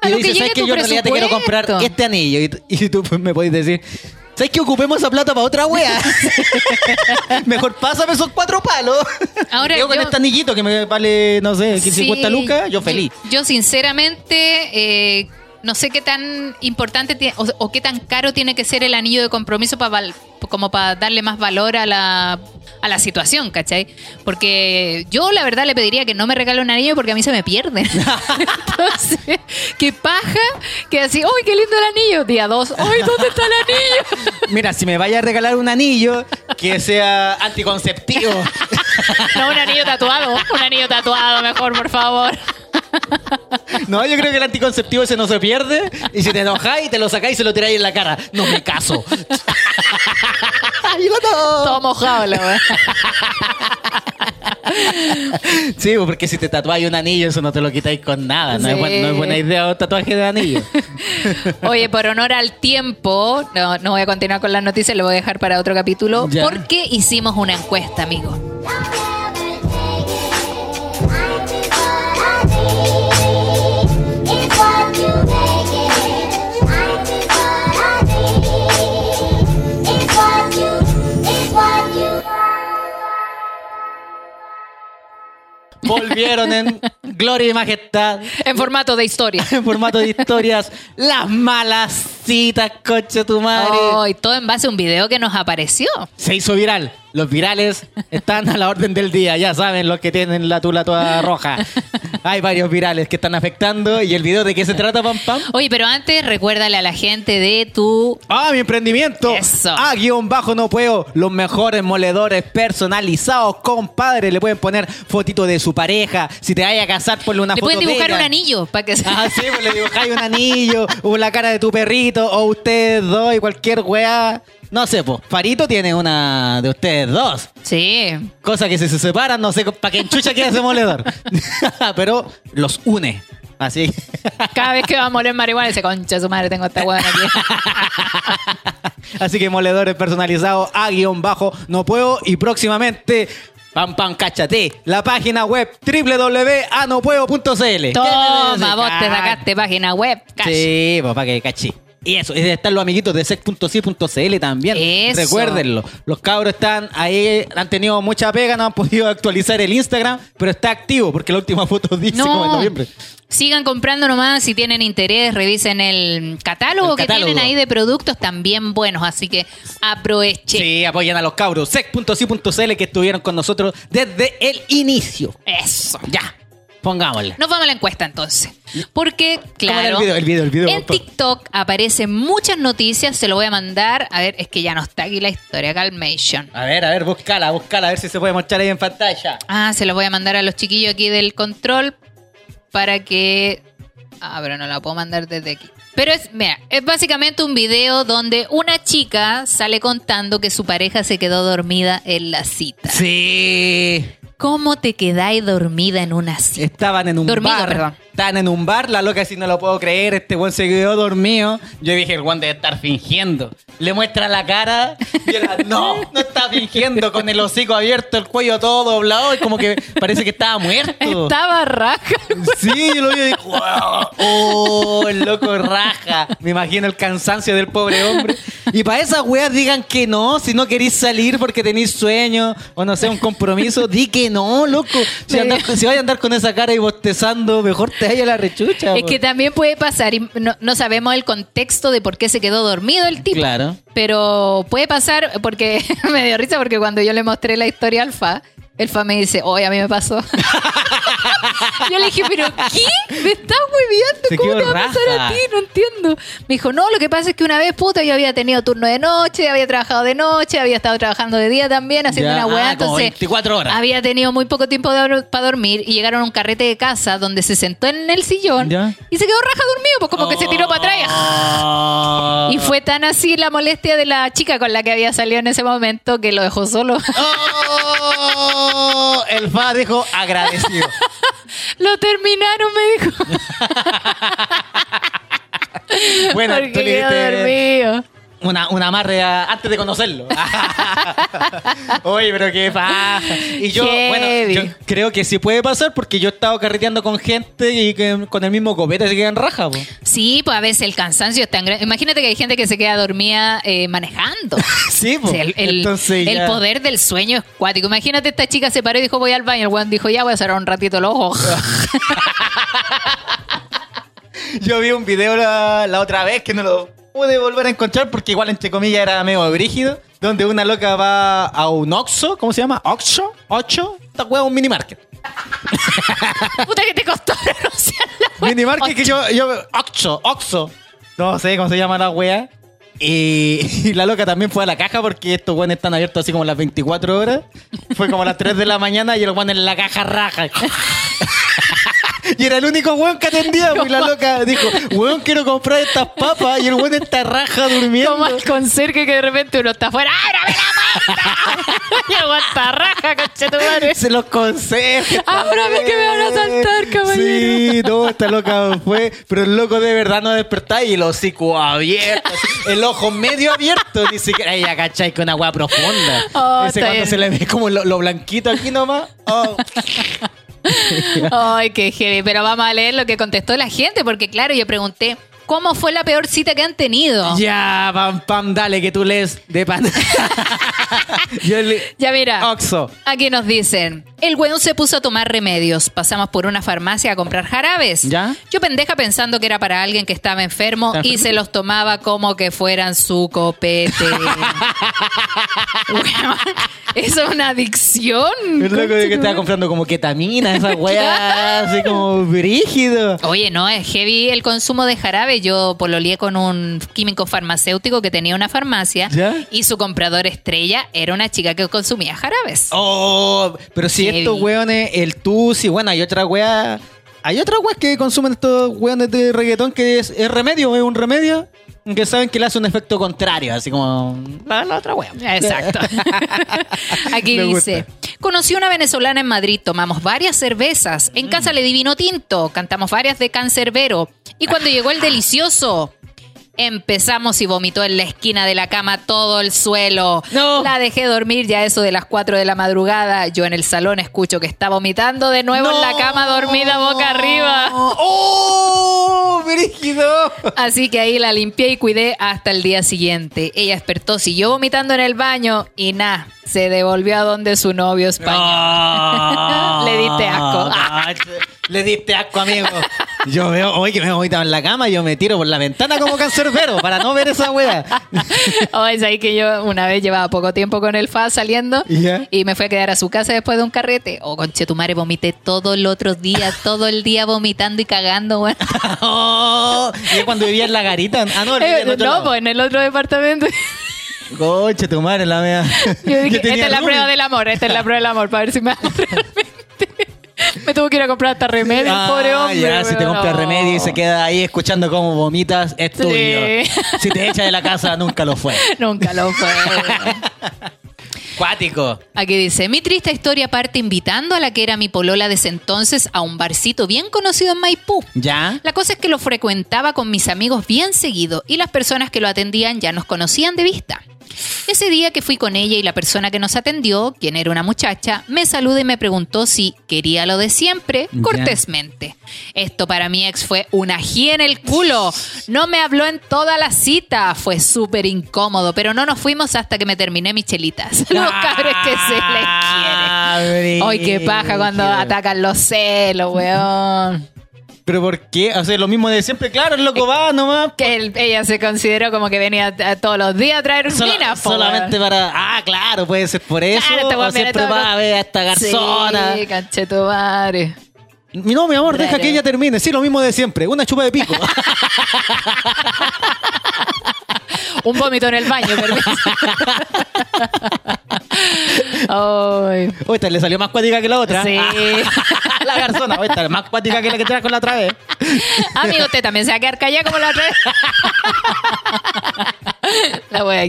A Y lo dices, que ¿sabes tu Yo en realidad te quiero comprar presupuesto". este anillo. Y, y tú pues, me podés decir, ¿sabes que ocupemos esa plata para otra wea? Mejor pásame esos cuatro palos. Ahora, Yo con yo- este anillito que me vale, no sé, 15, Sí, 50 lucas, yo feliz. Yo, sinceramente, eh, no sé qué tan importante o, o qué tan caro tiene que ser el anillo de compromiso para como para darle más valor a la a la situación, ¿cachai? Porque yo la verdad le pediría que no me regale un anillo porque a mí se me pierde. Entonces, que paja, que así, ¡uy, qué lindo el anillo! Día dos, ¡uy, dónde está el anillo! Mira, si me vaya a regalar un anillo que sea anticonceptivo. No, un anillo tatuado, un anillo tatuado mejor, por favor. No, yo creo que el anticonceptivo ese no se pierde. Y si te enojáis, te lo sacáis y se lo tiráis en la cara. No me caso. Y lo todo. Todo mojado, la weá. Sí, porque si te tatuáis un anillo, eso no te lo quitáis con nada. No, es, Sí. buen- no es buena idea un tatuaje de anillo. Oye, por honor al tiempo, no, no voy a continuar con las noticias, lo voy a dejar para otro capítulo, Ya. porque hicimos una encuesta, amigo. Volvieron en gloria y majestad. En formato de historia. En formato de historias. Las malas citas, coche tu madre. Oh, y todo en base a un video que nos apareció. Se hizo viral. Los virales están a la orden del día. Ya saben los que tienen la tula toda roja. Hay varios virales que están afectando. ¿Y el video de qué se trata, pam pam? Oye, pero antes recuérdale a la gente de tu... ¡Ah, mi emprendimiento! Eso. A guion bajo no puedo. Los mejores moledores personalizados, compadre. Le pueden poner fotito de su pareja. Si te vayas a una Le foto pueden dibujar un anillo para que se... Ah, sí, pues le dibujáis un anillo, o la cara de tu perrito, o ustedes dos y cualquier weá. No sé, pues. Farito tiene una de ustedes dos. Sí. Cosa que si se separan, no sé para qué enchucha queda ese moledor. Pero los une. Así. Cada vez que va a moler marihuana, dice, concha su madre, tengo esta hueá aquí. Así que moledores personalizados a guion bajo no puedo y próximamente pam pam cáchate la página web www.anopuedo.cl Toma, vos te sacaste página web. cash. Sí, para que caché. Y eso, y están los amiguitos de sec.ci.cl también. Eso. Recuérdenlo. Los cabros están ahí, han tenido mucha pega, no han podido actualizar el Instagram, pero está activo porque la última foto dice como en No. noviembre. Sigan comprando nomás, si tienen interés, revisen el catálogo, El que tienen ahí de productos también buenos, así que aprovechen. Sí, apoyan a los cabros. sec.ci.cl que estuvieron con nosotros desde el inicio. Eso. Ya, pongámosle. Nos vamos a la encuesta entonces. Porque, ¿Cómo era claro, el video? El video, el video, en. TikTok aparecen muchas noticias, se lo voy a mandar. A ver, es que ya no está aquí la historia, Calmation. A ver, a ver, búscala, búscala, a ver si se puede mostrar ahí en pantalla. Ah, se los voy a mandar a los chiquillos aquí del control para que... Ah, pero no la puedo mandar desde aquí. Pero es, mira, es básicamente un video donde una chica sale contando que su pareja se quedó dormida en la cita. Sí. ¿Cómo te quedáis dormida en una cita? Estaban en un Dormido, bar. perdón. Estaban en un bar, la loca si no lo puedo creer, este buen se quedó dormido. Yo dije, el buen debe estar fingiendo. Le muestra la cara y no, no está fingiendo, con el hocico abierto, el cuello todo doblado y como que parece que estaba muerto. Estaba raja. Sí, yo lo vi y dije, "Wow". oh, el loco raja. Me imagino el cansancio del pobre hombre. Y para esas weas digan que no, si no queréis salir porque tenéis sueño o no sé, un compromiso, di que no, loco. Si, vais a andar con esa cara y bostezando, mejor te la rechucha. Es que también puede pasar, y no, no sabemos el contexto de por qué se quedó dormido el tipo. Claro. Pero puede pasar, porque me dio risa porque cuando yo le mostré la historia al Fa, el Fa me dice, oye, a mí me pasó. yo le dije, pero ¿qué? ¿Me estás hueviando? ¿Cómo te va a pasar a ti? No entiendo. Me dijo, no, lo que pasa es que una vez, puta, yo había tenido turno de noche, había trabajado de noche, había estado trabajando de día también, haciendo Ya, una weá. ah, entonces, 24 horas. había tenido muy poco tiempo para dormir y llegaron a un carrete de casa donde se sentó en el sillón Ya. y se quedó raja dormido, pues como que se tiró para atrás. Oh. Y fue tan así la molestia de la chica con la que había salido en ese momento que lo dejó solo. Oh, el fa dijo agradecido. lo terminaron, me dijo. Bueno, porque tú le dormido. Una, una amarre antes de conocerlo. Oye, pero qué paja. Y yo, Heavy. bueno, yo creo que sí puede pasar porque yo he estado carreteando con gente y que con el mismo copete se quedan raja. po. Sí, pues a veces el cansancio es tan grande. Imagínate que hay gente que se queda dormida eh, manejando. Sí. Sí, el, el- Entonces el poder del sueño es cuático. Imagínate esta chica se paró y dijo voy al baño. El weón dijo ya voy a cerrar un ratito los ojos. Yo vi un video la, la otra vez que no lo pude volver a encontrar porque igual entre comillas era medio brígido. donde una loca va a un Oxxo, ¿cómo se llama? ¿Oxxo? ¿Ocho? Esta wea es un mini market. Puta que te costó pronunciar la. Mini market que yo, yo, Oxxo, Oxxo. No sé cómo se llama la wea. Y, y la loca también fue a la caja porque estos weones están abiertos así como las 24 horas. Fue como a las 3 de la mañana y el weón en la caja raja. Y era el único weón que atendía, pues, y la loca dijo, weón, quiero comprar estas papas, y el weón está raja durmiendo. Como al conserje que de repente uno está afuera. ¡Ábrame la puerta! y aguanta raja, conchetumare. Se los conserjes. Ábrame que me van a asaltar, caballero. Sí, no, esta loca fue. Pero el loco de verdad no despertaba y el hocico abierto. El ojo medio abierto. Ni siquiera. Ella, ¿cachai? Con agua profunda. Oh, Ese cuando bien. se le ve como lo, lo blanquito aquí nomás. Oh. Ay, qué heavy. Pero vamos a leer lo que contestó la gente, porque claro, yo pregunté, ¿cómo fue la peor cita que han tenido? Ya, pam, pam, dale, que tú lees de pan. Le- Ya mira. Oxo. Aquí nos dicen, el weón se puso a tomar remedios. Pasamos por una farmacia a comprar jarabes. ¿Ya? Yo pendeja pensando que era para alguien que estaba enfermo ¿Está y se los tomaba como que fueran su copete. Eso es una adicción. El loco de que estaba comprando como ketamina, esa weá, así como brígido. Oye, no, es heavy el consumo de jarabe. Yo pololeé con un químico farmacéutico que tenía una farmacia ¿Ya? y su comprador estrella era una chica que consumía jarabes. Oh, pero si Heavy. estos weones, el Tusi, bueno, hay otra wea. Hay otras weas que consumen estos weones de reggaetón que es, es remedio, es un remedio. Que saben que le hace un efecto contrario, así como la, la otra wea. Exacto. Aquí Me dice, conocí una venezolana en Madrid, tomamos varias cervezas, Mm. en casa le di vino tinto, cantamos varias de cancerbero y cuando llegó el delicioso... Empezamos y vomitó en la esquina de la cama todo el suelo. No. La dejé dormir ya eso de las 4 de la madrugada. Yo en el salón escucho que está vomitando de nuevo en la cama dormida boca arriba. ¡Oh! ¡Brígido! Así que ahí la limpié y cuidé hasta el día siguiente. Ella despertó, siguió vomitando en el baño y nada, se devolvió a donde su novio español. Le diste asco. Ah, Le diste asco, amigo. Yo veo, hoy que me vomitado en la cama, yo me tiro por la ventana como cancerbero para no ver esa wea. Oh, es ahí que yo una vez llevaba poco tiempo con el FA saliendo y me fui a quedar a su casa después de un carrete. Oh, conche tu madre, vomité todo el otro día, todo el día vomitando y cagando, weón. Oh, y cuando vivía en la garita. Ah, no, Eh, en otro no, lado. pues en el otro departamento. Concha, tu madre, la mea. Yo dije, tenía esta es la prueba del amor, esta es la prueba del amor, para ver si me amo realmente. Me tuvo que ir a comprar hasta remedio, Ah, pobre hombre. ya, si te weón. compra No. remedio y se queda ahí escuchando cómo vomitas, es Sí. tuyo. Si te echa de la casa, nunca lo fue. Nunca lo fue. Cuático. Aquí dice, mi triste historia parte invitando a la que era mi polola de ese entonces a un barcito bien conocido en Maipú. ¿Ya? La cosa es que lo frecuentaba con mis amigos bien seguido y las personas que lo atendían ya nos conocían de vista. Ese día que fui con ella y la persona que nos atendió, quien era una muchacha, me saludó y me preguntó si quería lo de siempre, cortésmente. Esto para mi ex fue una ají en el culo. No me habló en toda la cita. Fue súper incómodo, pero no nos fuimos hasta que me terminé mis chelitas. Los cabros que se les quiere. Ay, qué paja cuando atacan los celos, weón. ¿Pero por qué? O sea, lo mismo de siempre. Claro, el loco va nomás. Que él- ella se consideró como que venía a- todos los días a traer minas, po, solamente weón. para. Ah, claro, puede ser por eso. Claro, este o viene siempre todo va con- a ver a esta garzona. Sí, conchetumare. No, mi amor, deja Claro. que ella termine. Sí, lo mismo de siempre. Una chupa de pico. Un vómito en el baño, permiso. Ay. O esta le salió más cuática que la otra. Sí. la garzona. O esta es más cuática que la que trajo la otra vez. Amigo, usted también se va a quedar callada como la otra vez. La voy a.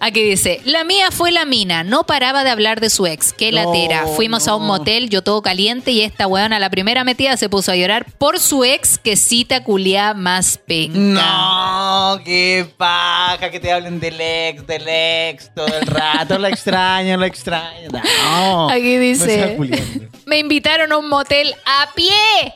Aquí dice, la mía fue la mina, no paraba de hablar de su ex, qué latera. No, Fuimos a un motel, yo todo caliente y esta weona a la primera metida se puso a llorar por su ex que cita culia más penca. No, qué paja que te hablen del ex, del ex todo el rato. Lo extraño, lo extraño. No. Aquí dice, me invitaron a un motel a pie.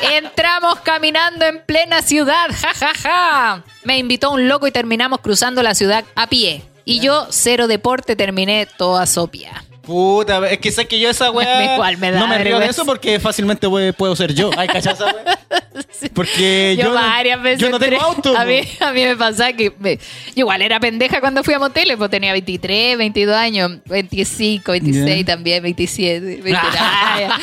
Entramos caminando en plena ciudad, ja, ja, ja. Me invitó un loco y terminamos cruzando la ciudad a pie. Y yo, cero deporte, terminé toda sopia. Puta, es que sé que yo esa weá. Igual me da no me río de eso porque fácilmente puedo, puedo ser yo. Ay, ¿cachai esa weá? Porque Yo, yo, varias veces. yo no tengo auto. A mí, a mí me pasaba que. me- yo igual era pendeja cuando fui a moteles, pues tenía 23, 22 años, 25, 26 Ya. también, 27. 29, ya.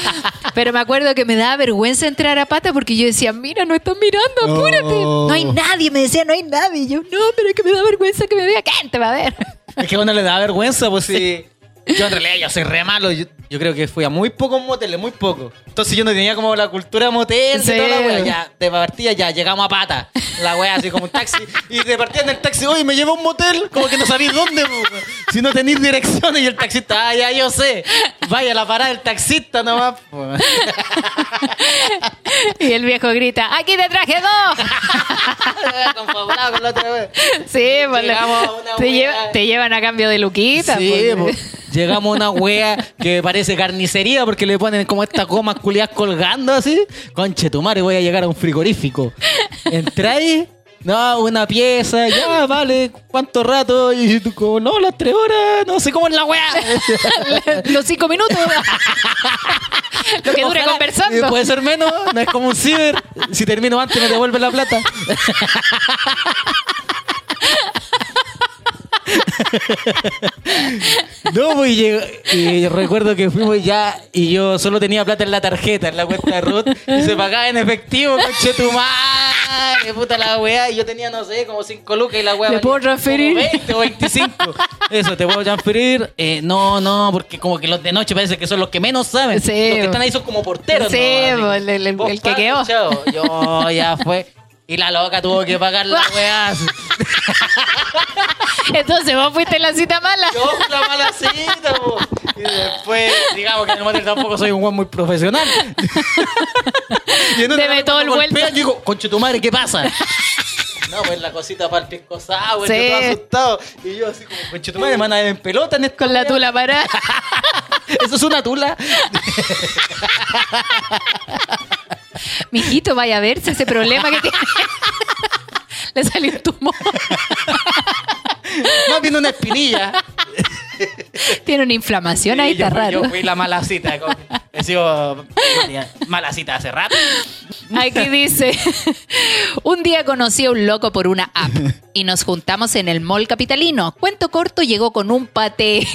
Pero me acuerdo que me daba vergüenza entrar a pata porque yo decía, mira, no están mirando, apúrate. Oh. No hay nadie, me decía, no hay nadie. Y yo, no, pero es que me da vergüenza que me vea. ¿Quién te va a ver? Es que uno le da vergüenza, pues sí. Yo en realidad yo soy re malo. Yo, yo creo que fui a muy pocos moteles, muy poco. Entonces yo no tenía como la cultura motel Sí. toda la wea. Ya, de partida ya llegamos a pata. La wea así como un taxi. Y de partida en el taxi, oye, me lleva a un motel. Como que no sabéis dónde, po. Si no tenéis direcciones y el taxista, ah, ya yo sé. Vaya a la parada del taxista nomás. po. Y el viejo grita, aquí te traje dos. Confabulado con la otra wea. Sí, pues, Llegamos a una te, wea. lleva- te llevan a cambio de luquita. Sí, pues. po. Llegamos a una wea que parece carnicería porque le ponen como estas gomas culiadas colgando así. Conche tu madre, voy a llegar a un frigorífico. Entráis, no, una pieza, ya, vale, ¿cuánto rato? Y tú como, no, las tres horas, no sé cómo es la wea. Los cinco minutos. Lo que dure Ojalá, conversando. Puede ser menos, no es como un ciber. Si termino antes me devuelve la plata. No, pues y, recuerdo que fuimos ya y yo solo tenía plata en la tarjeta, en la cuenta de Ruth, y se pagaba en efectivo, conche tu madre, puta la weá, y yo tenía, no sé, como 5 lucas y la weá. ¿Le valía puedo transferir? 20 o 25. Eso, ¿te puedo transferir? Eh, no, no, porque como que los de noche parece que son los que menos saben. Sí, los que están ahí son como porteros. Sí, ¿no? bo, Así, el- el- que quedó. chao. Yo ya fue. Y la loca tuvo que pagar la weá. Entonces vos fuiste en la cita mala. Yo la mala cita, po. Y después, digamos que en el motel tampoco soy un buen muy profesional. vez todo el vuelto. Yo digo, conche tu madre, ¿qué pasa? No, pues la cosita para el pisco sour, Sí. yo todo asustado. Y yo así como, conche tu madre, me van a en pelota en esta Con la tula para. Eso es una tula. Mijito, vaya a verse ese problema que tiene. Le salió un tumor. Más bien una espinilla. Tiene una inflamación ahí, Sí, está fui- raro. Yo fui la mala cita. con- He sido mala cita hace rato. Aquí dice, un día conocí a un loco por una app y nos juntamos en el mall capitalino. Cuento corto, llegó con un paté.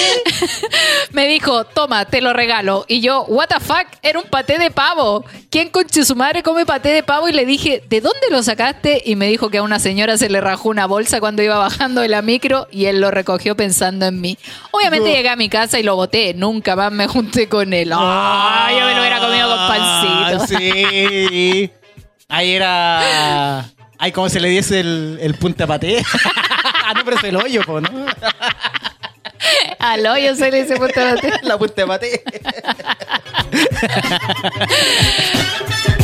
Me dijo, toma, te lo regalo. Y yo, what the fuck, era un paté de pavo. ¿Quién conche su madre come paté de pavo? Y le dije, ¿de dónde lo sacaste? Y me dijo que a una señora se le rajó una bolsa cuando iba bajando de la micro y él lo recogió pensando en mí. Obviamente llegué a mi casa y lo boté. Nunca más me junté con él. ¡Ah! yo me lo hubiera comido con pancito. Sí. Ahí era. Ay, ¿cómo se le diese el, el punta paté? ah, no, pero es el hoyo, po, ¿no? Al hoyo se le dice punta de paté. La punta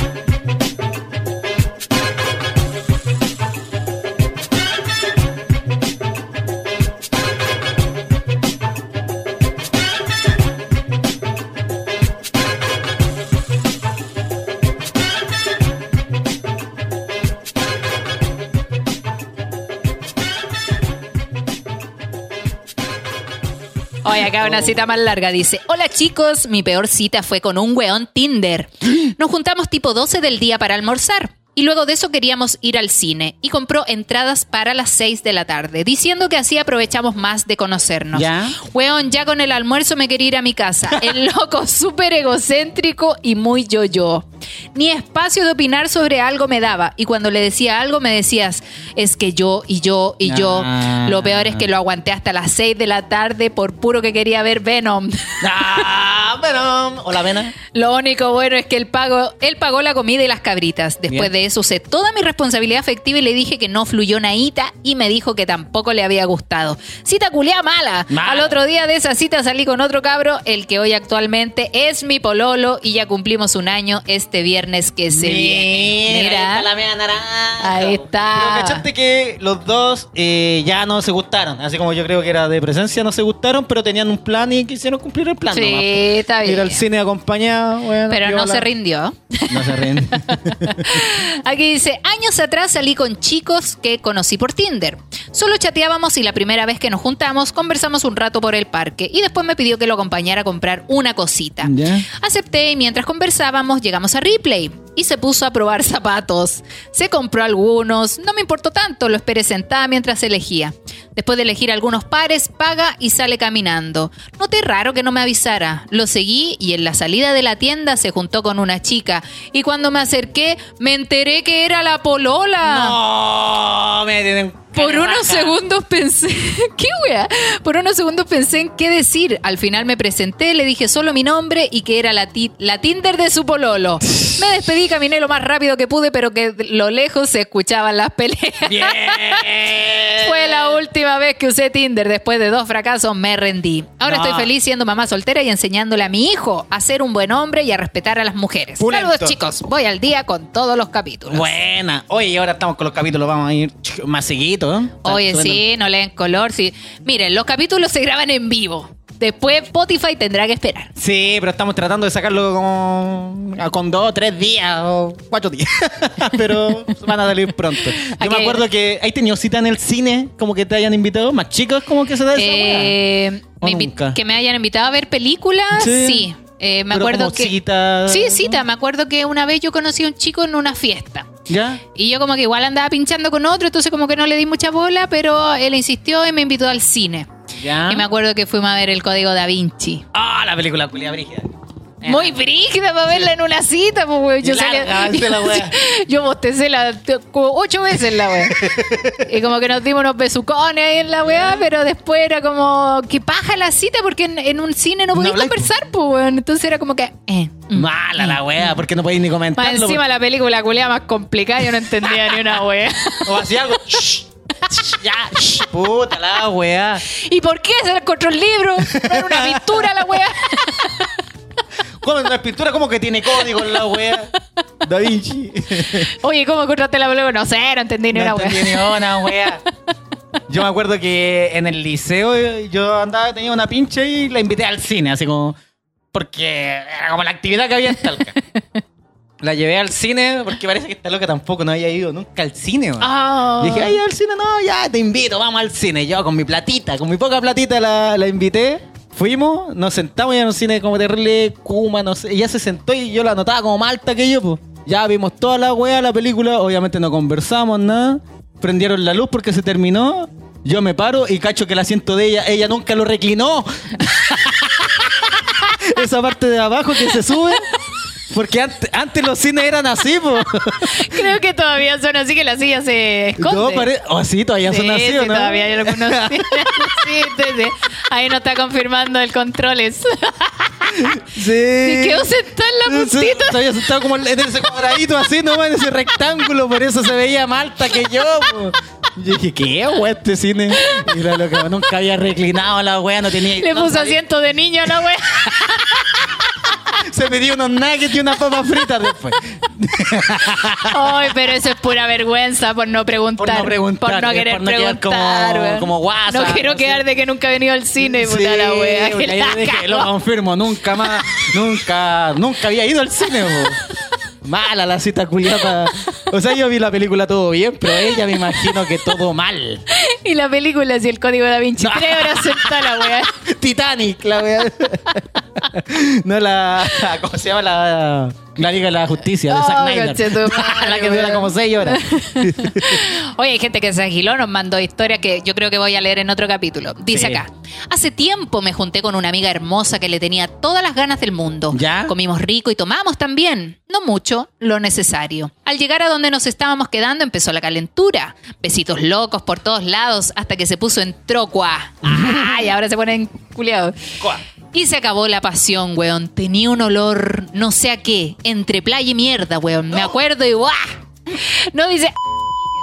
Oye, acá una cita más larga. Dice, hola chicos, mi peor cita fue con un weón Tinder. Nos juntamos tipo 12 del día para almorzar. Y luego de eso queríamos ir al cine y compró entradas para las 6 de la tarde, diciendo que así aprovechamos más de conocernos. Ya. Weón, ya con el almuerzo me quería ir a mi casa. El loco súper egocéntrico y muy yo-yo. Ni espacio de opinar sobre algo me daba. Y cuando le decía algo me decías, es que yo y yo y yo. Ah. Lo peor es que lo aguanté hasta las 6 de la tarde por puro que quería ver Venom. Ah, bueno. Hola, vena. Lo único bueno es que él pagó, él pagó la comida y las cabritas. Después Bien. de eso usé toda mi responsabilidad afectiva y le dije que no fluyó naíta y me dijo que tampoco le había gustado. Cita culiá mala. Mala. Al otro día de esa cita salí con otro cabro, el que hoy actualmente es mi pololo y ya cumplimos un año este viernes que se viene. Mira, ahí está la media naranja. Ahí está. Pero cachaste que los dos eh, ya no se gustaron. Así como yo creo que era de presencia, no se gustaron, pero tenían un plan y quisieron cumplir el plan. Sí, nomás, po. está bien. Ir al cine acompañado. bueno, Pero no se rindió. No se rinde. Aquí dice, años atrás salí con chicos que conocí por Tinder. Solo chateábamos y la primera vez que nos juntamos conversamos un rato por el parque y después me pidió que lo acompañara a comprar una cosita. Ya. Acepté y mientras conversábamos llegamos a Ripley y se puso a probar zapatos. Se compró algunos, no me importó tanto, lo esperé sentada mientras elegía. Después de elegir algunos pares, paga y sale caminando. Noté raro que no me avisara. Lo seguí y en la salida de la tienda se juntó con una chica. Y cuando me acerqué, me enteré que era la polola. No, me. Por unos segundos pensé, ¿qué wea? Por unos segundos pensé en qué decir. Al final me presenté, le dije solo mi nombre y que era la, ti- la Tinder de su pololo. Me despedí, caminé lo más rápido que pude, pero que lo lejos se escuchaban las peleas. Bien. Fue la última vez que usé Tinder. Después de dos fracasos me rendí. Ahora No. estoy feliz siendo mamá soltera y enseñándole a mi hijo a ser un buen hombre y a respetar a las mujeres. Pulento. Saludos chicos, voy al día con todos los capítulos. Buena. Oye, y ahora estamos con los capítulos, vamos a ir más Oye, sí, no leen color, sí. Miren, los capítulos se graban en vivo. Después Spotify tendrá que esperar. Sí, pero estamos tratando de sacarlo como con dos, tres días o cuatro días. pero van a salir pronto. Yo me acuerdo que hay tenido cita en el cine, como que te hayan invitado, más chicos, como que se da Eh, ¿O me nunca? que me hayan invitado a ver películas, Sí. sí. Eh, me Pero acuerdo como que. cita, Sí, cita. Me acuerdo que una vez yo conocí a un chico en una fiesta. ¿Ya? Y yo como que igual andaba pinchando con otro, entonces como que no le di mucha bola, pero él insistió y me invitó al cine. ¿Ya? Y me acuerdo que fuimos a ver el código da Vinci. Ah, la película Culia Brígida. Muy brígida para verla en una cita, pues, güey. Yo, salía- avance la yo bostecé la, como ocho veces la wea. y como que nos dimos unos besucones ahí en la weá, pero después era como que paja la cita porque en, en un cine no podías habláis, conversar, pues, weón. Entonces era como que. Eh, mm. Mala la wea, porque no podéis ni Más comentarlo. encima la película culiada más complicada, yo no entendía ni una wea. O hacía algo. ya, puta la wea. ¿Y por qué se le encontró el libro? No era una pintura la wea. ¿Cómo en la pintura? ¿Cómo que tiene código en la wea? Da Vinci. Oye, ¿cómo encontraste la película? No sé, no entendí ni No una wea. entendí ni una wea. Yo me acuerdo que en el liceo eh, yo andaba, tenía una pinche y la invité al cine, así como. Porque era como la actividad que había en Talca. La llevé al cine porque parece que esta loca tampoco no había ido nunca al cine. weón. Ah. Dije, ay, al cine, no, ya te invito, vamos al cine. Yo con mi platita, con mi poca platita la, la invité. Fuimos, nos sentamos ya en un cine como terrible, Kuma, no sé. Ella se sentó y yo la notaba como más alta que yo, pues. Ya vimos toda la weá, la película, obviamente no conversamos, nada. Prendieron la luz porque se terminó. Yo me paro y cacho que el asiento de ella, ella nunca lo reclinó. Esa parte de abajo que se sube. Porque antes, antes los cines eran así, pues. Creo que todavía son así que la silla se esconde. No, pare... Oh, sí, todavía son Sí, así, sí, ¿o no? todavía hay algunos. sí, sí, sí. Ahí no está confirmando el controles. Sí. Y quedó sentada en la puntita. Todavía estaba como en ese cuadradito así, nomás en ese rectángulo, por eso se veía más alta que yo. po. Yo dije, ¿qué, wea, este cine? Y la loca nunca había reclinado la wea, no tenía. Le no puso sabía- asiento de niño, ¿no, güey? Se pidió unos nuggets y unas papas fritas después. Ay, pero eso es pura vergüenza por no preguntar. Por no preguntar, Por no eh, querer por no quedar preguntar. como- weón. como guasa, No quiero quedar de que nunca he venido al cine, puta la wea. que la dije, lo confirmo, nunca más, nunca, nunca había ido al cine. Mala la cita culiata. O sea, yo vi la película todo bien, pero ella me imagino que todo mal. Y la película, si el código da Vinci. No. Tres horas sentada la wea. Titanic, la wea. No la. ¿Cómo se llama la. La Liga de la Justicia de Oh, Zack Snyder. la que dura como 6 horas. Oye, hay gente que se agiló, nos mandó historias que yo creo que voy a leer en otro capítulo. Dice Sí. acá, hace tiempo me junté con una amiga hermosa que le tenía todas las ganas del mundo. ¿Ya? Comimos rico y tomamos también. No mucho, lo necesario. Al llegar a donde nos estábamos quedando empezó la calentura. Besitos locos por todos lados hasta que se puso en trocua. Ay, ahora se ponen culiados. Y se acabó la pasión, weón. Tenía un olor, no sé a qué, entre playa y mierda, weón. Me acuerdo y ¡guau! No dice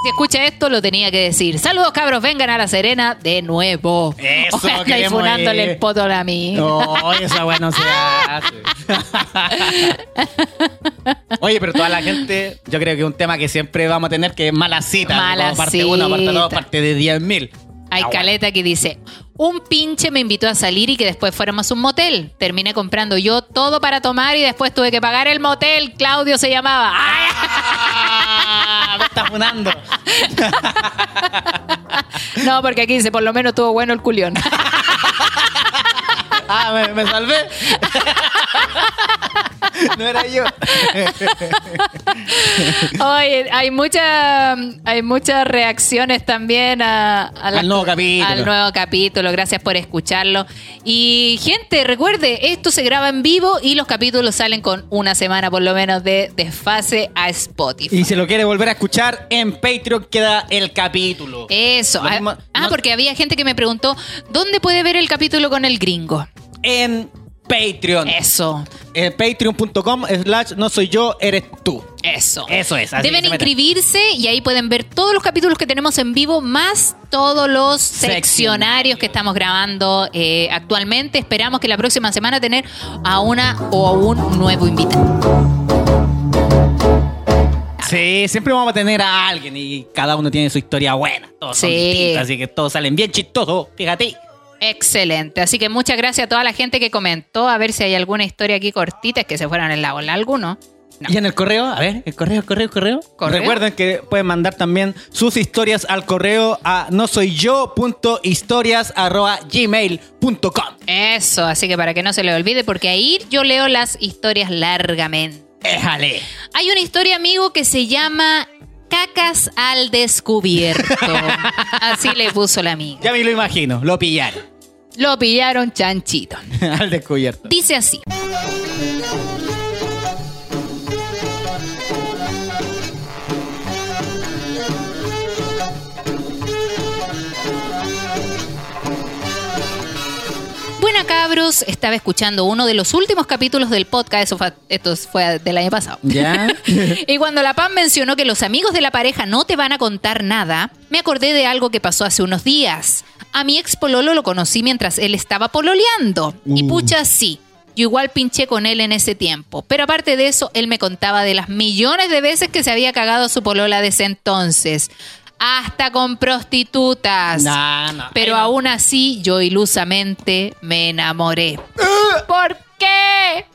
Si escucha esto, lo tenía que decir. Saludos, cabros, vengan a La Serena de nuevo. Eso, Ojalá y queremos funándole ir. el poto a mí. No, esa weá no se hace. Oye, pero toda la gente, yo creo que es un tema que siempre vamos a tener que es mala cita. Mala parte 1, parte 2, cita. parte de 10.000. Hay Ah, bueno. caleta que dice, un pinche me invitó a salir y que después fuéramos a un motel. Terminé comprando yo todo para tomar y después tuve que pagar el motel. Claudio se llamaba. ¡Ay! Me funando. No, porque aquí dice, por lo menos estuvo bueno el culión. Ah, me, me salvé. no era yo. Oye, hay muchas hay muchas reacciones también a, a la- Al nuevo capítulo. al nuevo capítulo. Gracias por escucharlo. Y gente, recuerde, esto se graba en vivo y los capítulos salen con una semana por lo menos de desfase a Spotify. Y si lo quiere volver a escuchar, en Patreon queda el capítulo. Eso. Ah, mismo- ah, no- porque había gente que me preguntó, ¿dónde puede ver el capítulo con el gringo? En Patreon. Eso. En patreon.com slash no soy yo, eres tú. Eso. Eso es, así Deben se meten. inscribirse y ahí pueden ver todos los capítulos que tenemos en vivo, más todos los seccionarios que estamos grabando eh, actualmente. Esperamos que la próxima semana tener a una o a un nuevo invitado. Sí, siempre vamos a tener a alguien y cada uno tiene su historia buena. Todos son Sí. distintos, así que todos salen bien chistosos. Fíjate. Excelente. Así que muchas gracias a toda la gente que comentó. A ver si hay alguna historia aquí cortita. Es que se fueron en la ola. ¿Alguno? No. Y en el correo, a ver, el correo, correo, correo. ¿Correo? Recuerden que pueden mandar también sus historias al correo a no soy yo.historias.gmail.com. Eso. Así que para que no se le olvide, porque ahí yo leo las historias largamente. Éjale. Hay una historia, amigo, que se llama Cacas al descubierto. Así le puso la amiga. Ya me lo imagino, lo pillaron. Lo pillaron chanchito. al descubierto. Dice así. Buena cabros, estaba escuchando uno de los últimos capítulos del podcast, eso fue, esto fue del año pasado. ¿Ya? Y cuando la Pam mencionó que los amigos de la pareja no te van a contar nada, me acordé de algo que pasó hace unos días. A mi ex pololo lo conocí mientras él estaba pololeando. Y pucha, sí. Yo igual pinché con él en ese tiempo. Pero aparte de eso, él me contaba de las millones de veces que se había cagado a su polola de ese entonces. Hasta con prostitutas. No, no. Pero aún así, yo ilusamente me enamoré. ¿Por qué?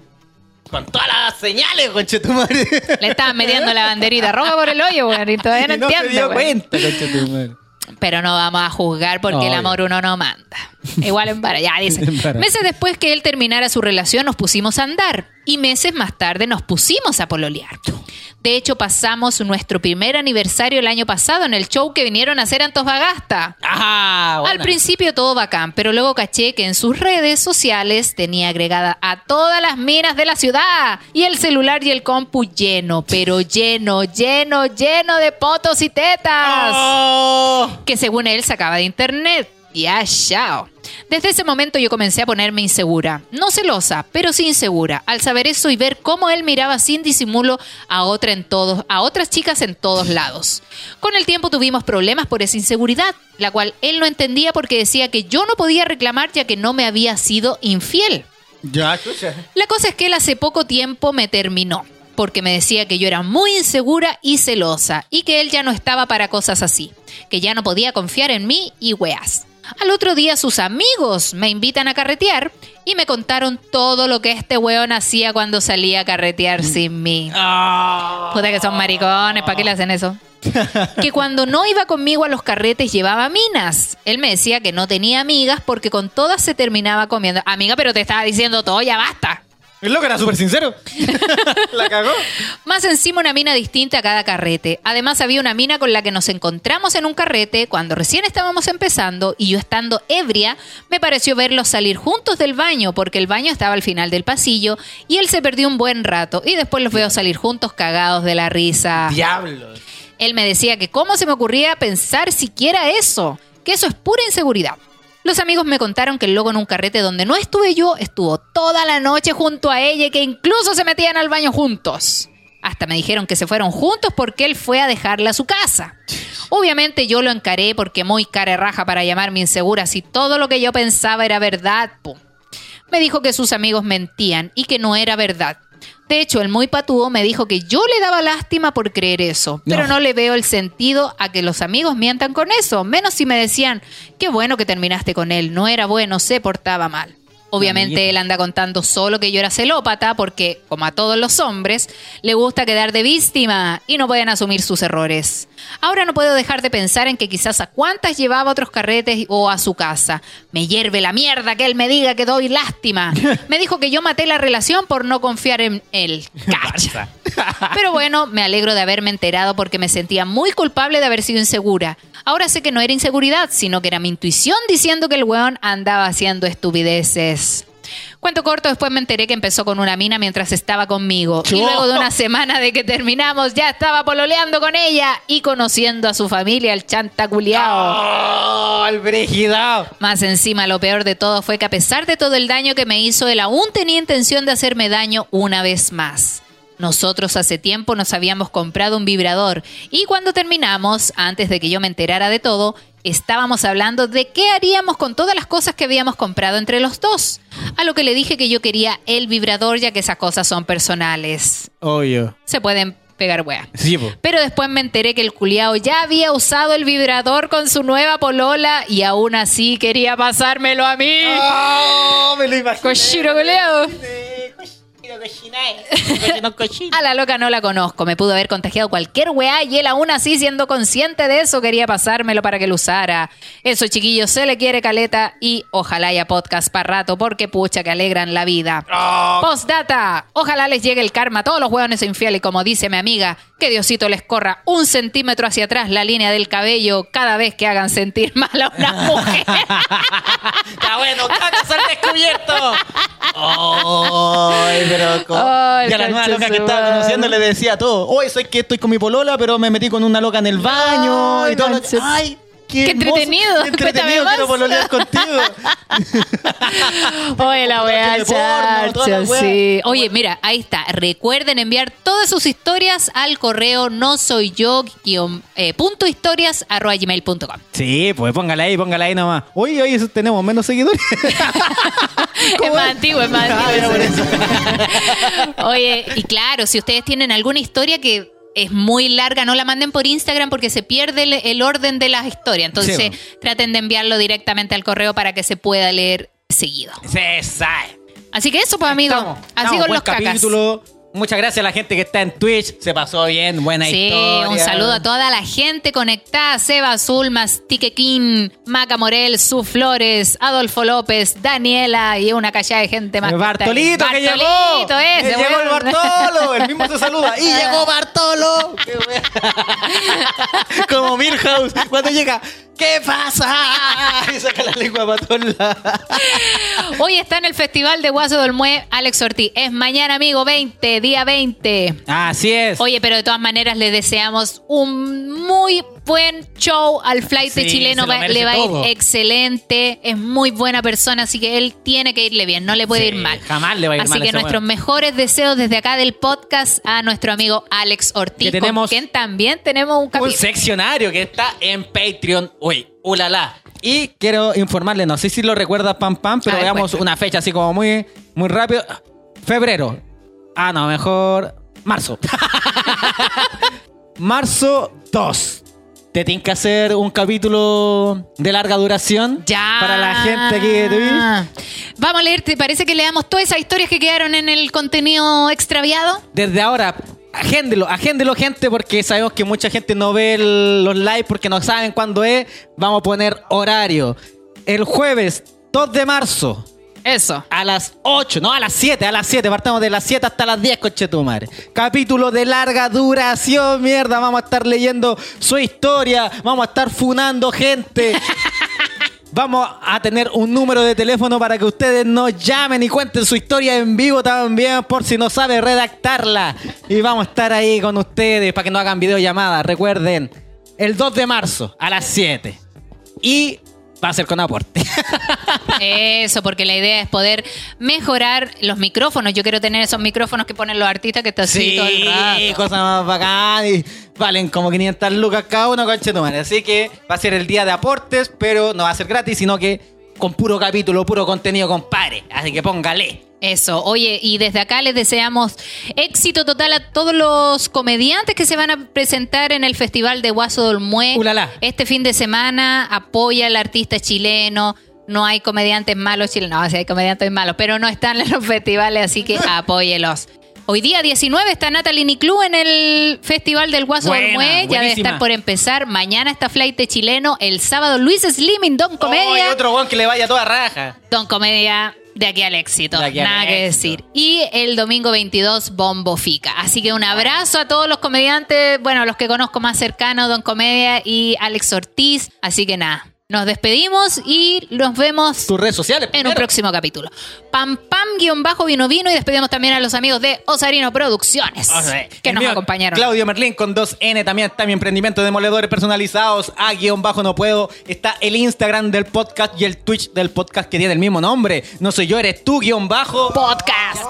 Con todas las señales, conchetumare. Le estaban metiendo la banderita roja por el hoyo, weón, y todavía no Y no se entiendo, dio cuenta, conchetumare. Pero no vamos a juzgar porque el amor uno no manda. Igual en vara, ya dice. Meses después que él terminara su relación, nos pusimos a andar. Y meses más tarde nos pusimos a pololear. De hecho, pasamos nuestro primer aniversario el año pasado en el show que vinieron a hacer Antofagasta. Ah, Al principio todo bacán, pero luego caché que en sus redes sociales tenía agregada a todas las minas de la ciudad y el celular y el compu lleno, pero lleno, lleno, lleno de potos y tetas Oh. que según él sacaba de internet. Ya, chao. Desde ese momento yo comencé a ponerme insegura. No celosa, pero sí insegura. Al saber eso y ver cómo él miraba sin disimulo a otra en todos, a otras chicas en todos lados. Con el tiempo tuvimos problemas por esa inseguridad, la cual él no entendía porque decía que yo no podía reclamar ya que no me había sido infiel. Ya, escucha. La cosa es que él hace poco tiempo me terminó, porque me decía que yo era muy insegura y celosa, y que él ya no estaba para cosas así, que ya no podía confiar en mí y weas. Al otro día sus amigos me invitan a carretear y me contaron todo lo que este weón hacía cuando salía a carretear sin mí. Ah. Puta que son maricones, ¿para qué le hacen eso? que cuando no iba conmigo a los carretes llevaba minas. Él me decía que no tenía amigas porque con todas se terminaba comiendo. Amiga, pero te estaba diciendo todo, ya basta. El loco era súper sincero. La cagó. Más encima una mina distinta a cada carrete. Además había una mina con la que nos encontramos en un carrete cuando recién estábamos empezando y yo estando ebria me pareció verlos salir juntos del baño porque el baño estaba al final del pasillo y él se perdió un buen rato y después los veo salir juntos cagados de la risa. Diablos. Él me decía que cómo se me ocurría pensar siquiera eso, que eso es pura inseguridad. Los amigos me contaron que el loco en un carrete donde no estuve yo estuvo toda la noche junto a ella y que incluso se metían al baño juntos. Hasta me dijeron que se fueron juntos porque él fue a dejarla a su casa. Obviamente yo lo encaré porque muy cara raja para llamarme insegura si todo lo que yo pensaba era verdad. po. Me dijo que sus amigos mentían y que no era verdad. De hecho, el muy patúo me dijo que yo le daba lástima por creer eso, pero No. no le veo el sentido a que los amigos mientan con eso, menos si me decían, qué bueno que terminaste con él, no era bueno, se portaba mal. Obviamente él anda contando solo que yo era celópata porque, como a todos los hombres, le gusta quedar de víctima y no pueden asumir sus errores. Ahora no puedo dejar de pensar en que quizás a cuántas llevaba a otros carretes o a su casa. Me hierve la mierda que él me diga que doy lástima. Me dijo que yo maté la relación por no confiar en él. Cacha. Pero bueno, me alegro de haberme enterado porque me sentía muy culpable de haber sido insegura. Ahora sé que no era inseguridad, sino que era mi intuición diciendo que el weón andaba haciendo estupideces. Cuento corto, después me enteré que empezó con una mina mientras estaba conmigo. Y luego de una semana de que terminamos, ya estaba pololeando con ella y conociendo a su familia, el chanta culiao. ¡Oh, el! Más encima, lo peor de todo fue que a pesar de todo el daño que me hizo, él aún tenía intención de hacerme daño una vez más. Nosotros hace tiempo nos habíamos comprado un vibrador y cuando terminamos, antes de que yo me enterara de todo, estábamos hablando de qué haríamos con todas las cosas que habíamos comprado entre los dos. A lo que le dije que yo quería el vibrador ya que esas cosas son personales. Obvio. Se pueden pegar weas. Sí. Pero después me enteré que el culiao ya había usado el vibrador con su nueva polola y aún así quería pasármelo a mí. ¡Oh, me lo imaginé! Cochino culiao. Cochino, cochinae. Cochino, cochino. A la loca no la conozco, me pudo haber contagiado cualquier weá y él aún así siendo consciente de eso quería pasármelo para que lo usara. Eso chiquillos, se le quiere caleta y ojalá haya podcast para rato porque pucha que alegran la vida. Postdata, ojalá les llegue el karma a todos los hueones infieles como dice mi amiga, que Diosito les corra un centímetro hacia atrás la línea del cabello cada vez que hagan sentir mal a una mujer. Está bueno, cacas al descubierto. Ay, pero Ay, ya la nueva loca que estaba conociendo le decía todo. Hoy soy que estoy con mi polola, pero me metí con una loca en el baño Ay, y todo. lo- Ay, qué, Qué hermoso, entretenido. Qué entretenido, quiero más. pololear contigo. Oye, la weá, charcha, sí. Oye, mira, ahí está. Recuerden enviar todas sus historias al correo no soy yo eh, punto historias arroba gmail.com. Sí, pues póngala ahí, póngala ahí nomás. Oye, oye, eso tenemos menos seguidores. Es más antiguo, es más Ah, antiguo. Oye, y claro, si ustedes tienen alguna historia que es muy larga, no la manden por Instagram porque se pierde el, el orden de las historias. Entonces, Sí, traten de enviarlo directamente al correo para que se pueda leer seguido. Así que eso, pues, amigo. Estamos, Así estamos, con los cacas. Muchas gracias a la gente que está en Twitch. Se pasó bien, buena Sí, historia. un saludo a toda la gente conectada. Seba Azul, Mastiquequín, Maca Morel, Su Flores, Adolfo López, Daniela y una callada de gente más. Bartolito que llegó. Bartolito ese, Eh, llegó el. Bartolo. El mismo se saluda. Y llegó Bartolo. Como Milhouse. Cuando llega. ¿Qué pasa? Y saca la lengua para todos lados. Hoy está en el Festival de Guaso del Mue Alex Ortiz. Es mañana, amigo, 20, día 20. Así es. Oye, pero de todas maneras le deseamos un muy buen show al flight Sí, chileno. Va- le va a ir excelente. Es muy buena persona, así que él tiene que irle bien. No le puede Sí, ir mal. jamás le va a ir así mal a que nuestros mejores deseos desde acá del podcast a nuestro amigo Alex Ortiz, Que tenemos- con quien también tenemos un un capítulo. seccionario que está en Patreon. Uy, ulala. Y quiero informarle, no sé si lo recuerdas, Pam Pam, pero ver, veamos una fecha así como muy, muy rápido. Febrero. Ah, no, mejor marzo. marzo 2. ¿Te tienes que hacer un capítulo de larga duración? Ya. Para la gente aquí de Twitch. Vamos a leer, ¿te parece que leamos todas esas historias que quedaron en el contenido extraviado? Desde ahora, agéndelo, agéndelo, gente, porque sabemos que mucha gente no ve el- los live porque no saben cuándo es. Vamos a poner horario. El jueves 2 de marzo. Eso. A las 8, no, a las 7, a las 7, partamos de las 7 hasta las 10, coche tu madre. Capítulo de larga duración, mierda, vamos a estar leyendo su historia, vamos a estar funando gente. Vamos a tener un número de teléfono para que ustedes nos llamen y cuenten su historia en vivo también, por si no sabe redactarla. Y vamos a estar ahí con ustedes para que no hagan videollamada. Recuerden, el 2 de marzo a las 7. Y Va a ser con aporte. Eso, porque la idea es poder mejorar los micrófonos. Yo quiero tener esos micrófonos que ponen los artistas que están así todo el rato. cosa más bacán. Y valen como 500 lucas cada uno, conchetumare. Así que va a ser el día de aportes, pero no va a ser gratis, sino que con puro capítulo, puro contenido, compadre. Así que póngale. Eso, oye, y desde acá les deseamos éxito total a todos los comediantes que se van a presentar en el Festival de Guaso Dolmue. Ulala. Este fin de semana apoya al artista chileno. No hay comediantes malos chilenos. No, sí hay comediantes malos, pero no están en los festivales, así que apóyelos. Hoy día 19 está Natalie Niclú en el Festival del Guaso Buena, Dolmue. Ya debe estar por empezar. Mañana está Flight chileno. El sábado Luis Slimming, Don Comedia. Oye, otro weón que le vaya toda raja. Don Comedia de aquí al éxito. De aquí al Nada que decir. Y el domingo 22, Bombo Fica. Así que un abrazo a todos los comediantes, bueno, los que conozco más cercanos, Don Comedia y Alex Ortiz. Así que nada, nos despedimos y nos vemos Tus redes sociales. en un próximo capítulo. Pam Pam guion bajo vino vino y despedimos también a los amigos de Osarino Producciones O sea, que el nos mío, acompañaron. Claudio Merlín con 2N también está mi emprendimiento de demoledores personalizados. A guion bajo no puedo. Está el Instagram del podcast y el Twitch del podcast que tiene el mismo nombre. No soy yo, eres tú guion bajo. Podcast.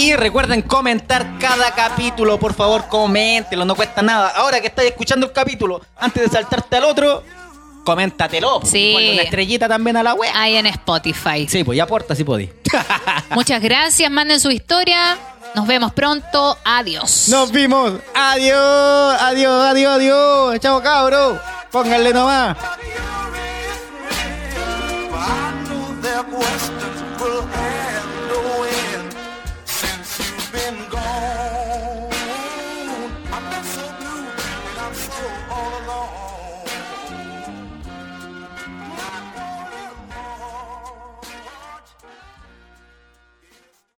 Y recuerden comentar cada capítulo, por favor, coméntelo, no cuesta nada. Ahora que estás escuchando el capítulo, antes de saltarte al otro, coméntatelo. Sí. Ponle una estrellita también a la wea. Ahí en Spotify. Sí, pues ya aporta si podí. Muchas gracias, manden su historia. Nos vemos pronto. Adiós. Nos vimos. Adiós, adiós, adiós, adiós. Chao, cabro. Pónganle nomás. I know their questions will have no end